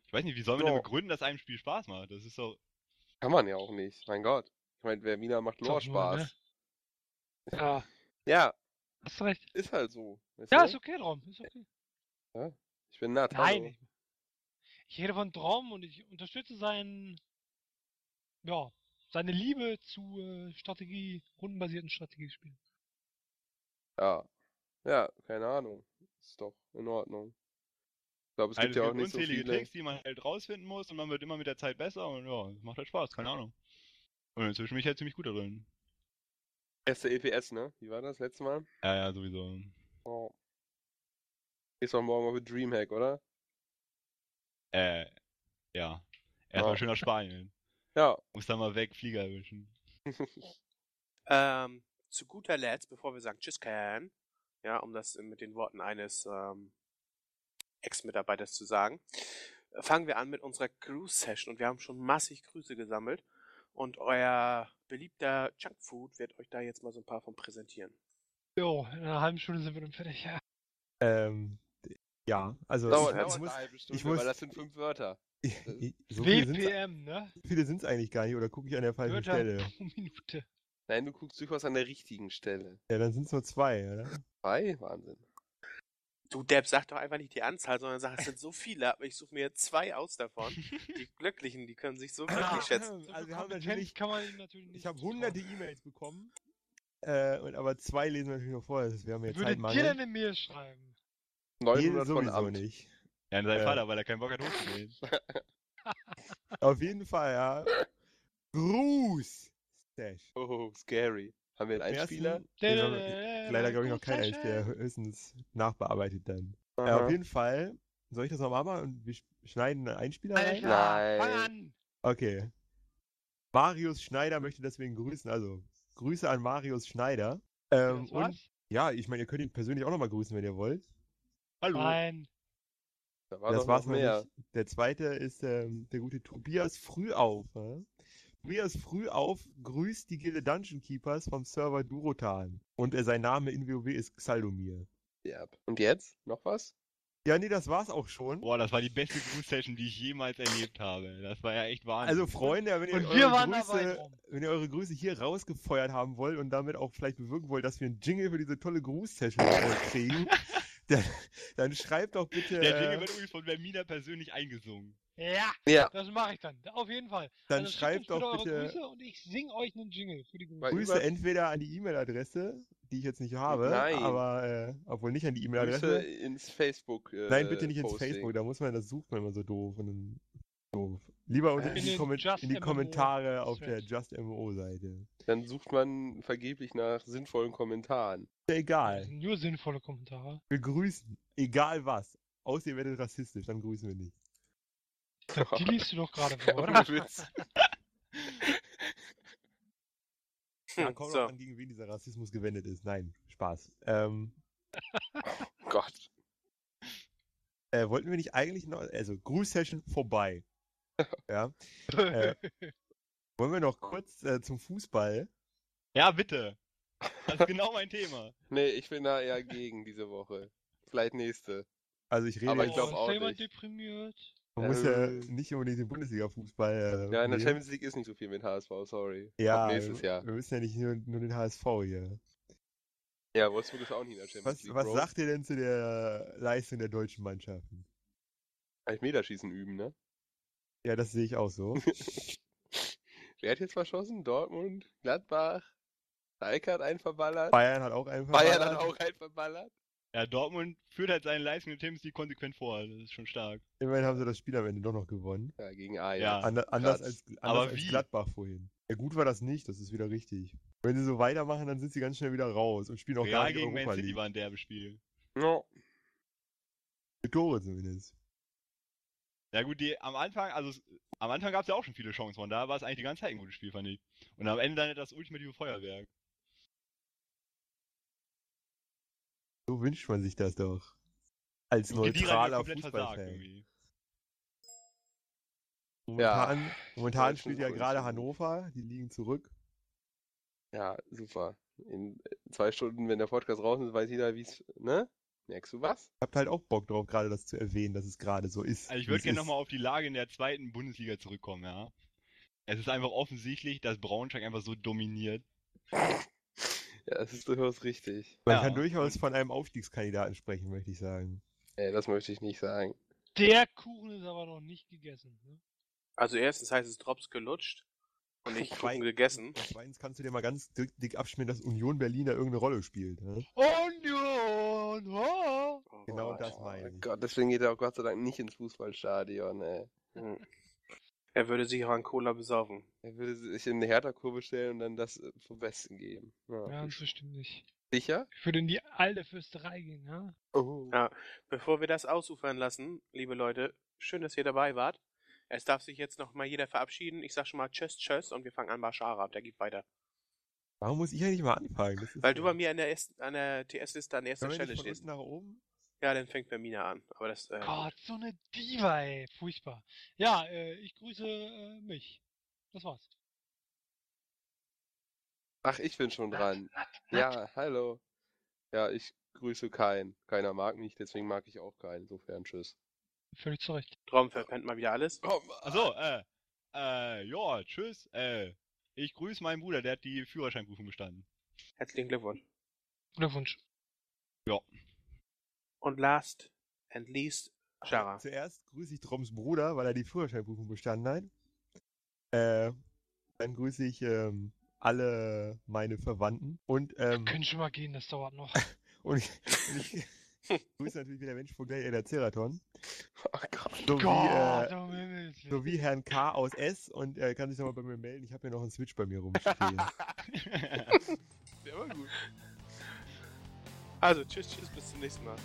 Ich weiß nicht, wie soll man denn Ja. begründen, dass einem Spiel Spaß macht? Das ist so. Kann man ja auch nicht. Mein Gott. Ich meine, wer Wiener macht Lore nur, Spaß. Ja, Ja, hast recht. ist halt so. Weißt Ja, du? ist okay, Drom. Ist okay. Ich bin nett. Nein. hallo. Ich, rede von Drom und ich unterstütze seinen. Ja, seine Liebe zu äh, Strategie, rundenbasierten Strategiespielen. Ja. Ja, keine Ahnung. Ist doch in Ordnung. Ich glaube, es Also gibt ja auch nicht so unzählige viele. Tricks, die man halt rausfinden muss und man wird immer mit der Zeit besser und ja, macht halt Spaß, keine Ahnung. Und inzwischen bin ich halt ziemlich gut darin. Erste EPS, ne? Wie war das letzte Mal? Ja, ja, sowieso. Oh. Gehst doch morgen auf Dreamhack, oder? Äh, ja. Erstmal Ja. schön nach Spanien. Ja. Muss dann mal weg, Flieger erwischen. Ähm, zu guter Letzt, bevor wir sagen Tschüss, Can, ja, um das mit den Worten eines ähm, Ex-Mitarbeiters zu sagen, fangen wir an mit unserer Cruise-Session und wir haben schon massig Grüße gesammelt und euer beliebter Junkfood wird euch da jetzt mal so ein paar von präsentieren. Jo, in einer halben Stunde sind wir dann fertig. Ja. Ähm, ja, also Dauert, ich, dauert ich muss, eine halbe Stunde, ich muss- weil das sind fünf Wörter. so viele sind WPM, ne? es eigentlich gar nicht, oder gucke ich an der falschen Wörter Stelle? pro Minute. Nein, du guckst durchaus an der richtigen Stelle. Ja, dann sind es nur zwei, oder? Zwei? Wahnsinn. Du Depp, sag doch einfach nicht die Anzahl, sondern sag, es sind so viele, aber ich suche mir zwei aus davon. Die Glücklichen, die können sich so glücklich schätzen. So Also wir haben natürlich, kann man natürlich nicht ich habe hunderte E-Mails bekommen, äh, und, aber zwei lesen wir natürlich noch vor, das heißt, wir haben Wer jetzt würde dir Zeitmangel. denn eine Mail schreiben? Nee, 900 von Amt. nicht. Ja, seinen Äh. Vater, weil er keinen Bock hat hochzugehen. Auf jeden Fall, ja. Gruß! Stash. Oh, scary. Haben wir einen Im Einspieler? ersten- Nee, wir haben leider glaube ich noch keinen Einspieler, der höchstens nachbearbeitet dann. Ja, Aha. auf jeden Fall. Soll ich das nochmal machen und wir sch- schneiden einen Einspieler rein? Nein. fang an! Okay. Marius Schneider möchte deswegen grüßen, also Grüße an Marius Schneider. Ähm, und ja, ich meine, ihr könnt ihn persönlich auch nochmal grüßen, wenn ihr wollt. Hallo. Nein. Da war das war's noch noch mehr. nicht. Der zweite ist ähm, der gute Tobias Frühauf. Ja? Tobias Frühauf grüßt die Gilde Dungeon Keepers vom Server Durotan. Und äh, sein Name in WoW ist Xaldomir. Ja. Und jetzt? Noch was? Ja, nee, das war's auch schon. Boah, das war die beste Gruß-Session, die ich jemals erlebt habe. Das war ja echt Wahnsinn. Also Freunde, wenn ihr, Und eure wir waren dabei Grüße, wenn ihr eure Grüße hier rausgefeuert haben wollt und damit auch vielleicht bewirken wollt, dass wir einen Jingle für diese tolle Gruß-Session äh, kriegen, dann, dann schreibt doch bitte, Der Jingle äh, wird übrigens von Vermina persönlich eingesungen. Ja, Ja. das mache ich dann. Auf jeden Fall. dann also schreibt doch eure bitte Grüße und ich sing euch einen Jingle für die Grüße. Grüße entweder an die E-Mail-Adresse, die ich jetzt nicht habe, Nein. aber äh, obwohl nicht an die Grüße E-Mail-Adresse. ins Facebook. Äh, Nein, bitte nicht ins Posting. Facebook, da muss man, das sucht man immer so doof. Und dann, doof. Lieber unter, In in, die, in die MMO Kommentare auf der Thread. Just MMO-Seite. Dann sucht man vergeblich nach sinnvollen Kommentaren. Ist ja Das egal. nur sinnvolle Kommentare. Wir grüßen. Egal was. Außer ihr werdet rassistisch, dann grüßen wir nicht. Die liest du doch gerade vor, oder? Witz. Ja, Hm, kommt so. an, gegen wen dieser Rassismus gewendet ist. Nein, Spaß. Ähm, Gott. äh, wollten wir nicht eigentlich noch, also Gruß-Session vorbei. ja. Äh, wollen wir noch kurz äh, zum Fußball? Ja, bitte. Das ist genau mein Thema. Nee, ich bin da eher gegen diese Woche. Vielleicht nächste. Also ich rede Aber ich jetzt, glaub ist auch nicht. deprimiert? man muss ja Äh. nicht unbedingt den Bundesliga-Fußball. Äh, Ja, in der. Champions League ist nicht so viel mit HSV, sorry. Ja, Ab nächstes Jahr. wir müssen ja nicht nur, nur den HSV hier. Ja, Wolfsburg ist auch nicht in der Champions Was, League. was Bro. sagt ihr denn zu der Leistung der deutschen Mannschaften? Elfmeterschießen üben, ne? Ja, das sehe ich auch so. Wer hat jetzt verschossen? Dortmund? Gladbach? Schalke hat einen verballert? Bayern hat auch einfach. Bayern hat auch einen verballert? Ja, Dortmund führt halt seine Leistung in der Champions League konsequent vor. Das ist schon stark. Immerhin haben sie das Spiel am Ende doch noch gewonnen. Ja, gegen Ajax. Ja. Ander, anders als, anders Aber als? Gladbach vorhin. Ja, gut war das nicht, das ist wieder richtig. Wenn sie so weitermachen, dann sind sie ganz schnell wieder raus und spielen auch gar Real nicht gegen Man Europa City League. war ein derbes Spiel. Ja. Mit Tore zumindest. Ja gut, die am Anfang, also am Anfang gab es ja auch schon viele Chancen, von da war es eigentlich die ganze Zeit ein gutes Spiel, fand ich. Und am Ende dann das ultimative Feuerwerk. So wünscht man sich das doch. Als Und ja neutraler Fußballfan. irgendwie. Momentan, momentan Deutschen spielt ja gerade Hannover, die liegen zurück. Ja, super. In zwei Stunden, wenn der Podcast raus ist, weiß jeder, wie es, ne? Merkst du was? Habt halt auch Bock drauf, gerade das zu erwähnen, dass es gerade so ist. Also ich würde gerne nochmal auf die Lage in der zweiten Bundesliga zurückkommen, ja. Es ist einfach offensichtlich, dass Braunschweig einfach so dominiert. Ja, das ist durchaus richtig. Man Ja, kann durchaus von einem Aufstiegskandidaten sprechen, möchte ich sagen. Ey, das möchte ich nicht sagen. Der Kuchen ist aber noch nicht gegessen. Ne? Also erstens heißt es Drops gelutscht und nicht Kuchen gegessen. Zweitens kannst du dir mal ganz dick, dick abschmieren, dass Union Berlin da irgendeine Rolle spielt. Ne? Union! Oh! Genau Gott. das meine ich. Gott, deswegen geht er auch Gott sei Dank nicht ins Fußballstadion, ey. Hm. Er würde sich auch an Cola besaufen. Er würde sich in eine Hertha-Kurve stellen und dann das äh, vom Besten geben. Ja. Ja, das bestimmt nicht. Sicher? Ich würde in die alte Fürsterei gehen, ja? Oh. Ja. Bevor wir das ausufern lassen, liebe Leute, schön, dass ihr dabei wart. Es darf sich jetzt noch mal jeder verabschieden. Ich sag schon mal Tschüss, Tschüss und wir fangen an bei Scharab. Der geht weiter. Warum muss ich eigentlich mal anfangen? Das ist Weil du bei mir an der, ersten- an der TS-Liste an erster Können wir Stelle nicht von stehst. unten nach oben? Ja, dann fängt Vermina an. Aber das, äh, Gott, so eine Diva, ey. Furchtbar. Ja, äh, ich grüße äh, mich. Das war's. Ach, ich bin schon dran. Ja, hallo. Ja, ich grüße keinen. Keiner mag mich, deswegen mag ich auch keinen. Insofern, tschüss. Völlig zu Recht. Traum verpennt mal wieder alles. Achso, äh, äh, ja, tschüss, äh, ich grüße meinen Bruder, der hat die Führerscheinprüfung bestanden. Herzlichen Glückwunsch. Glückwunsch. Und last and least, Shara. Zuerst grüße ich Droms Bruder, weil er die Führerscheinprüfung bestanden hat. Äh, dann grüße ich ähm, alle meine Verwandten und ähm, Können schon mal gehen, das dauert noch. und ich, und ich grüße natürlich wieder Mensch.net der Ceraton. Oh Gott. Sowie, Gott, äh, Willen. sowie Herrn K. aus S und äh, kann sich nochmal bei mir melden. Ich habe hier noch einen Switch bei mir rumstehen. Der war gut. Also, tschüss, tschüss, bis zum nächsten Mal.